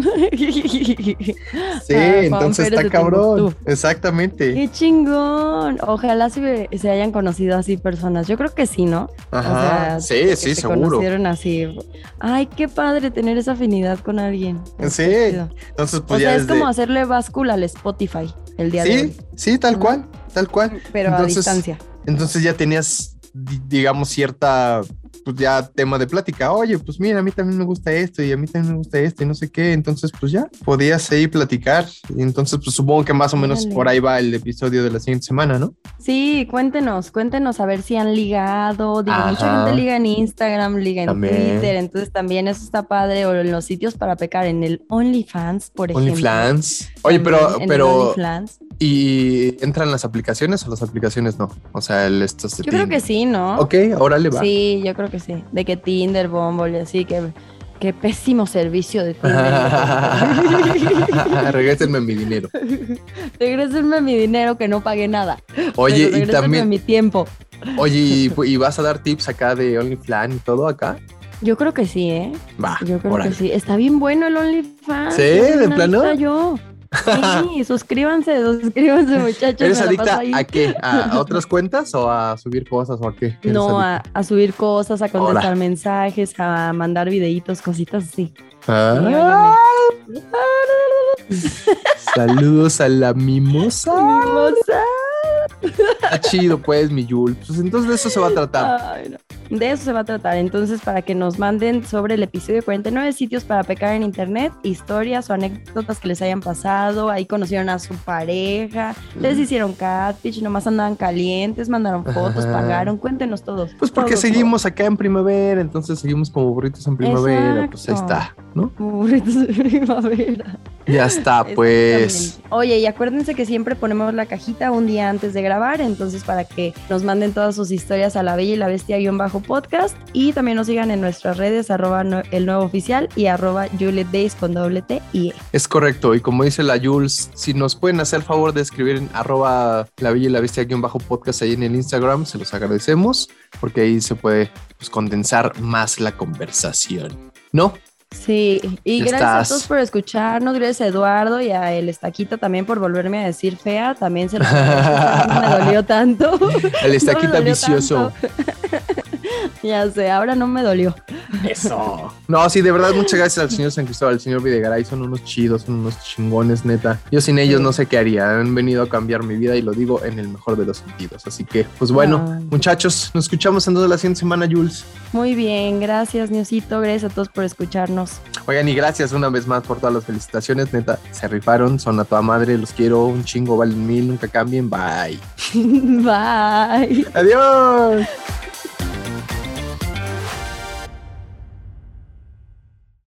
S2: Sí,
S1: Ah,
S2: entonces está cabrón. Exactamente.
S1: Qué chingón. Ojalá se, se hayan conocido así personas. Yo creo que sí, ¿no?
S2: Ajá.
S1: o sea,
S2: sí, sí,
S1: se
S2: seguro.
S1: conocieron así. Ay, qué padre tener esa afinidad con alguien.
S2: Sí. Entonces
S1: O
S2: pues
S1: sea,
S2: ya
S1: es como hacerle báscula al Spotify el día de hoy.
S2: Sí, sí, tal cual, tal cual.
S1: Pero a distancia.
S2: Entonces ya tenías, di- digamos, cierta, pues ya tema de plática. Oye, pues mira, a mí también me gusta esto y a mí también me gusta esto y no sé qué. Entonces, pues ya podías ahí platicar. Y entonces, pues supongo que más o menos por ahí va el episodio de la siguiente semana, ¿no?
S1: Sí, cuéntenos, cuéntenos a ver si han ligado. Digo, mucha gente liga en Instagram, liga en
S2: También.
S1: Twitter, entonces también eso está padre. O en los sitios para pecar, en el OnlyFans, por ejemplo.
S2: OnlyFans. Oye, pero, pero. ¿y entran las aplicaciones o las aplicaciones no? O sea, el estos de
S1: Yo creo que sí, ¿no?
S2: Ok, ahora le va.
S1: Sí, yo creo que sí. De que Tinder, Bumble y así, que qué pésimo servicio de Tinder. *laughs*
S2: Regrésenme mi dinero.
S1: Regrésenme mi dinero que no pagué nada.
S2: Oye,
S1: Pero
S2: y también,
S1: mi tiempo.
S2: oye, y, y vas a dar tips acá de OnlyFans y todo acá?
S1: Yo creo que sí, ¿eh?
S2: Va,
S1: Yo creo que sí. Está bien bueno el OnlyFans.
S2: ¿Sí? ¿De plano?
S1: Yo. Sí, suscríbanse, suscríbanse, muchachos.
S2: ¿Eres adicta a qué? ¿A, *laughs* otras cuentas o a subir cosas o a qué? ¿Eres
S1: No, a, a subir cosas, a contestar mensajes, a mandar videitos, cositas así.
S2: Ah,
S1: Síganme.
S2: Saludos a la mimosa.
S1: Mimosa.
S2: Está chido, pues, mi Yul. Pues entonces de eso se va a tratar.
S1: Ay, no. De eso se va a tratar. Entonces, para que nos manden sobre el episodio 49 sitios para pecar en internet, historias o anécdotas que les hayan pasado, ahí conocieron a su pareja, les hicieron catfish, nomás andaban calientes, mandaron fotos,
S2: Ajá.
S1: pagaron, cuéntenos todos.
S2: Pues porque
S1: Todo,
S2: seguimos acá en primavera, entonces seguimos como burritos en primavera. Pues ahí está, ¿no?
S1: todo. Burritos de primavera.
S2: Ya está, pues.
S1: Oye, y acuérdense que siempre ponemos la cajita un día antes de grabar, entonces para que nos manden todas sus historias a la bella y la bestia guion bajo podcast y también nos sigan en nuestras redes arroba no- el nuevo oficial y arroba Juliet Days con doble T y E.
S2: Es correcto, y como dice la Jules, si nos pueden hacer el favor de escribir en arroba la bella y la bestia guion bajo podcast ahí en el Instagram, se los agradecemos, porque ahí se puede pues, condensar más la conversación. ¿No?
S1: Sí, y gracias
S2: estás.
S1: a todos por escucharnos, gracias a Eduardo y a El Estaquita también por volverme a decir fea, también se lo no me dolió tanto. *laughs*
S2: El *laughs* estaquita
S1: No
S2: vicioso. *laughs* *laughs*
S1: ya sé, ahora no me dolió.
S2: Eso. No, sí, de verdad, muchas gracias al señor San Cristóbal, al señor Videgaray, son unos chidos, son unos chingones, neta. Yo sin ellos no sé qué haría, han venido a cambiar mi vida y lo digo en el mejor de los sentidos. Así que, pues bueno,
S1: Ay.
S2: muchachos, nos escuchamos entonces la siguiente semana, Jules.
S1: Muy bien, gracias Niosito, gracias a todos por escucharnos.
S2: Oigan, y gracias una vez más por todas las felicitaciones, neta, se rifaron, son a toda madre, los quiero, un chingo, valen mil, nunca cambien, bye. *laughs*
S1: Bye.
S2: Adiós.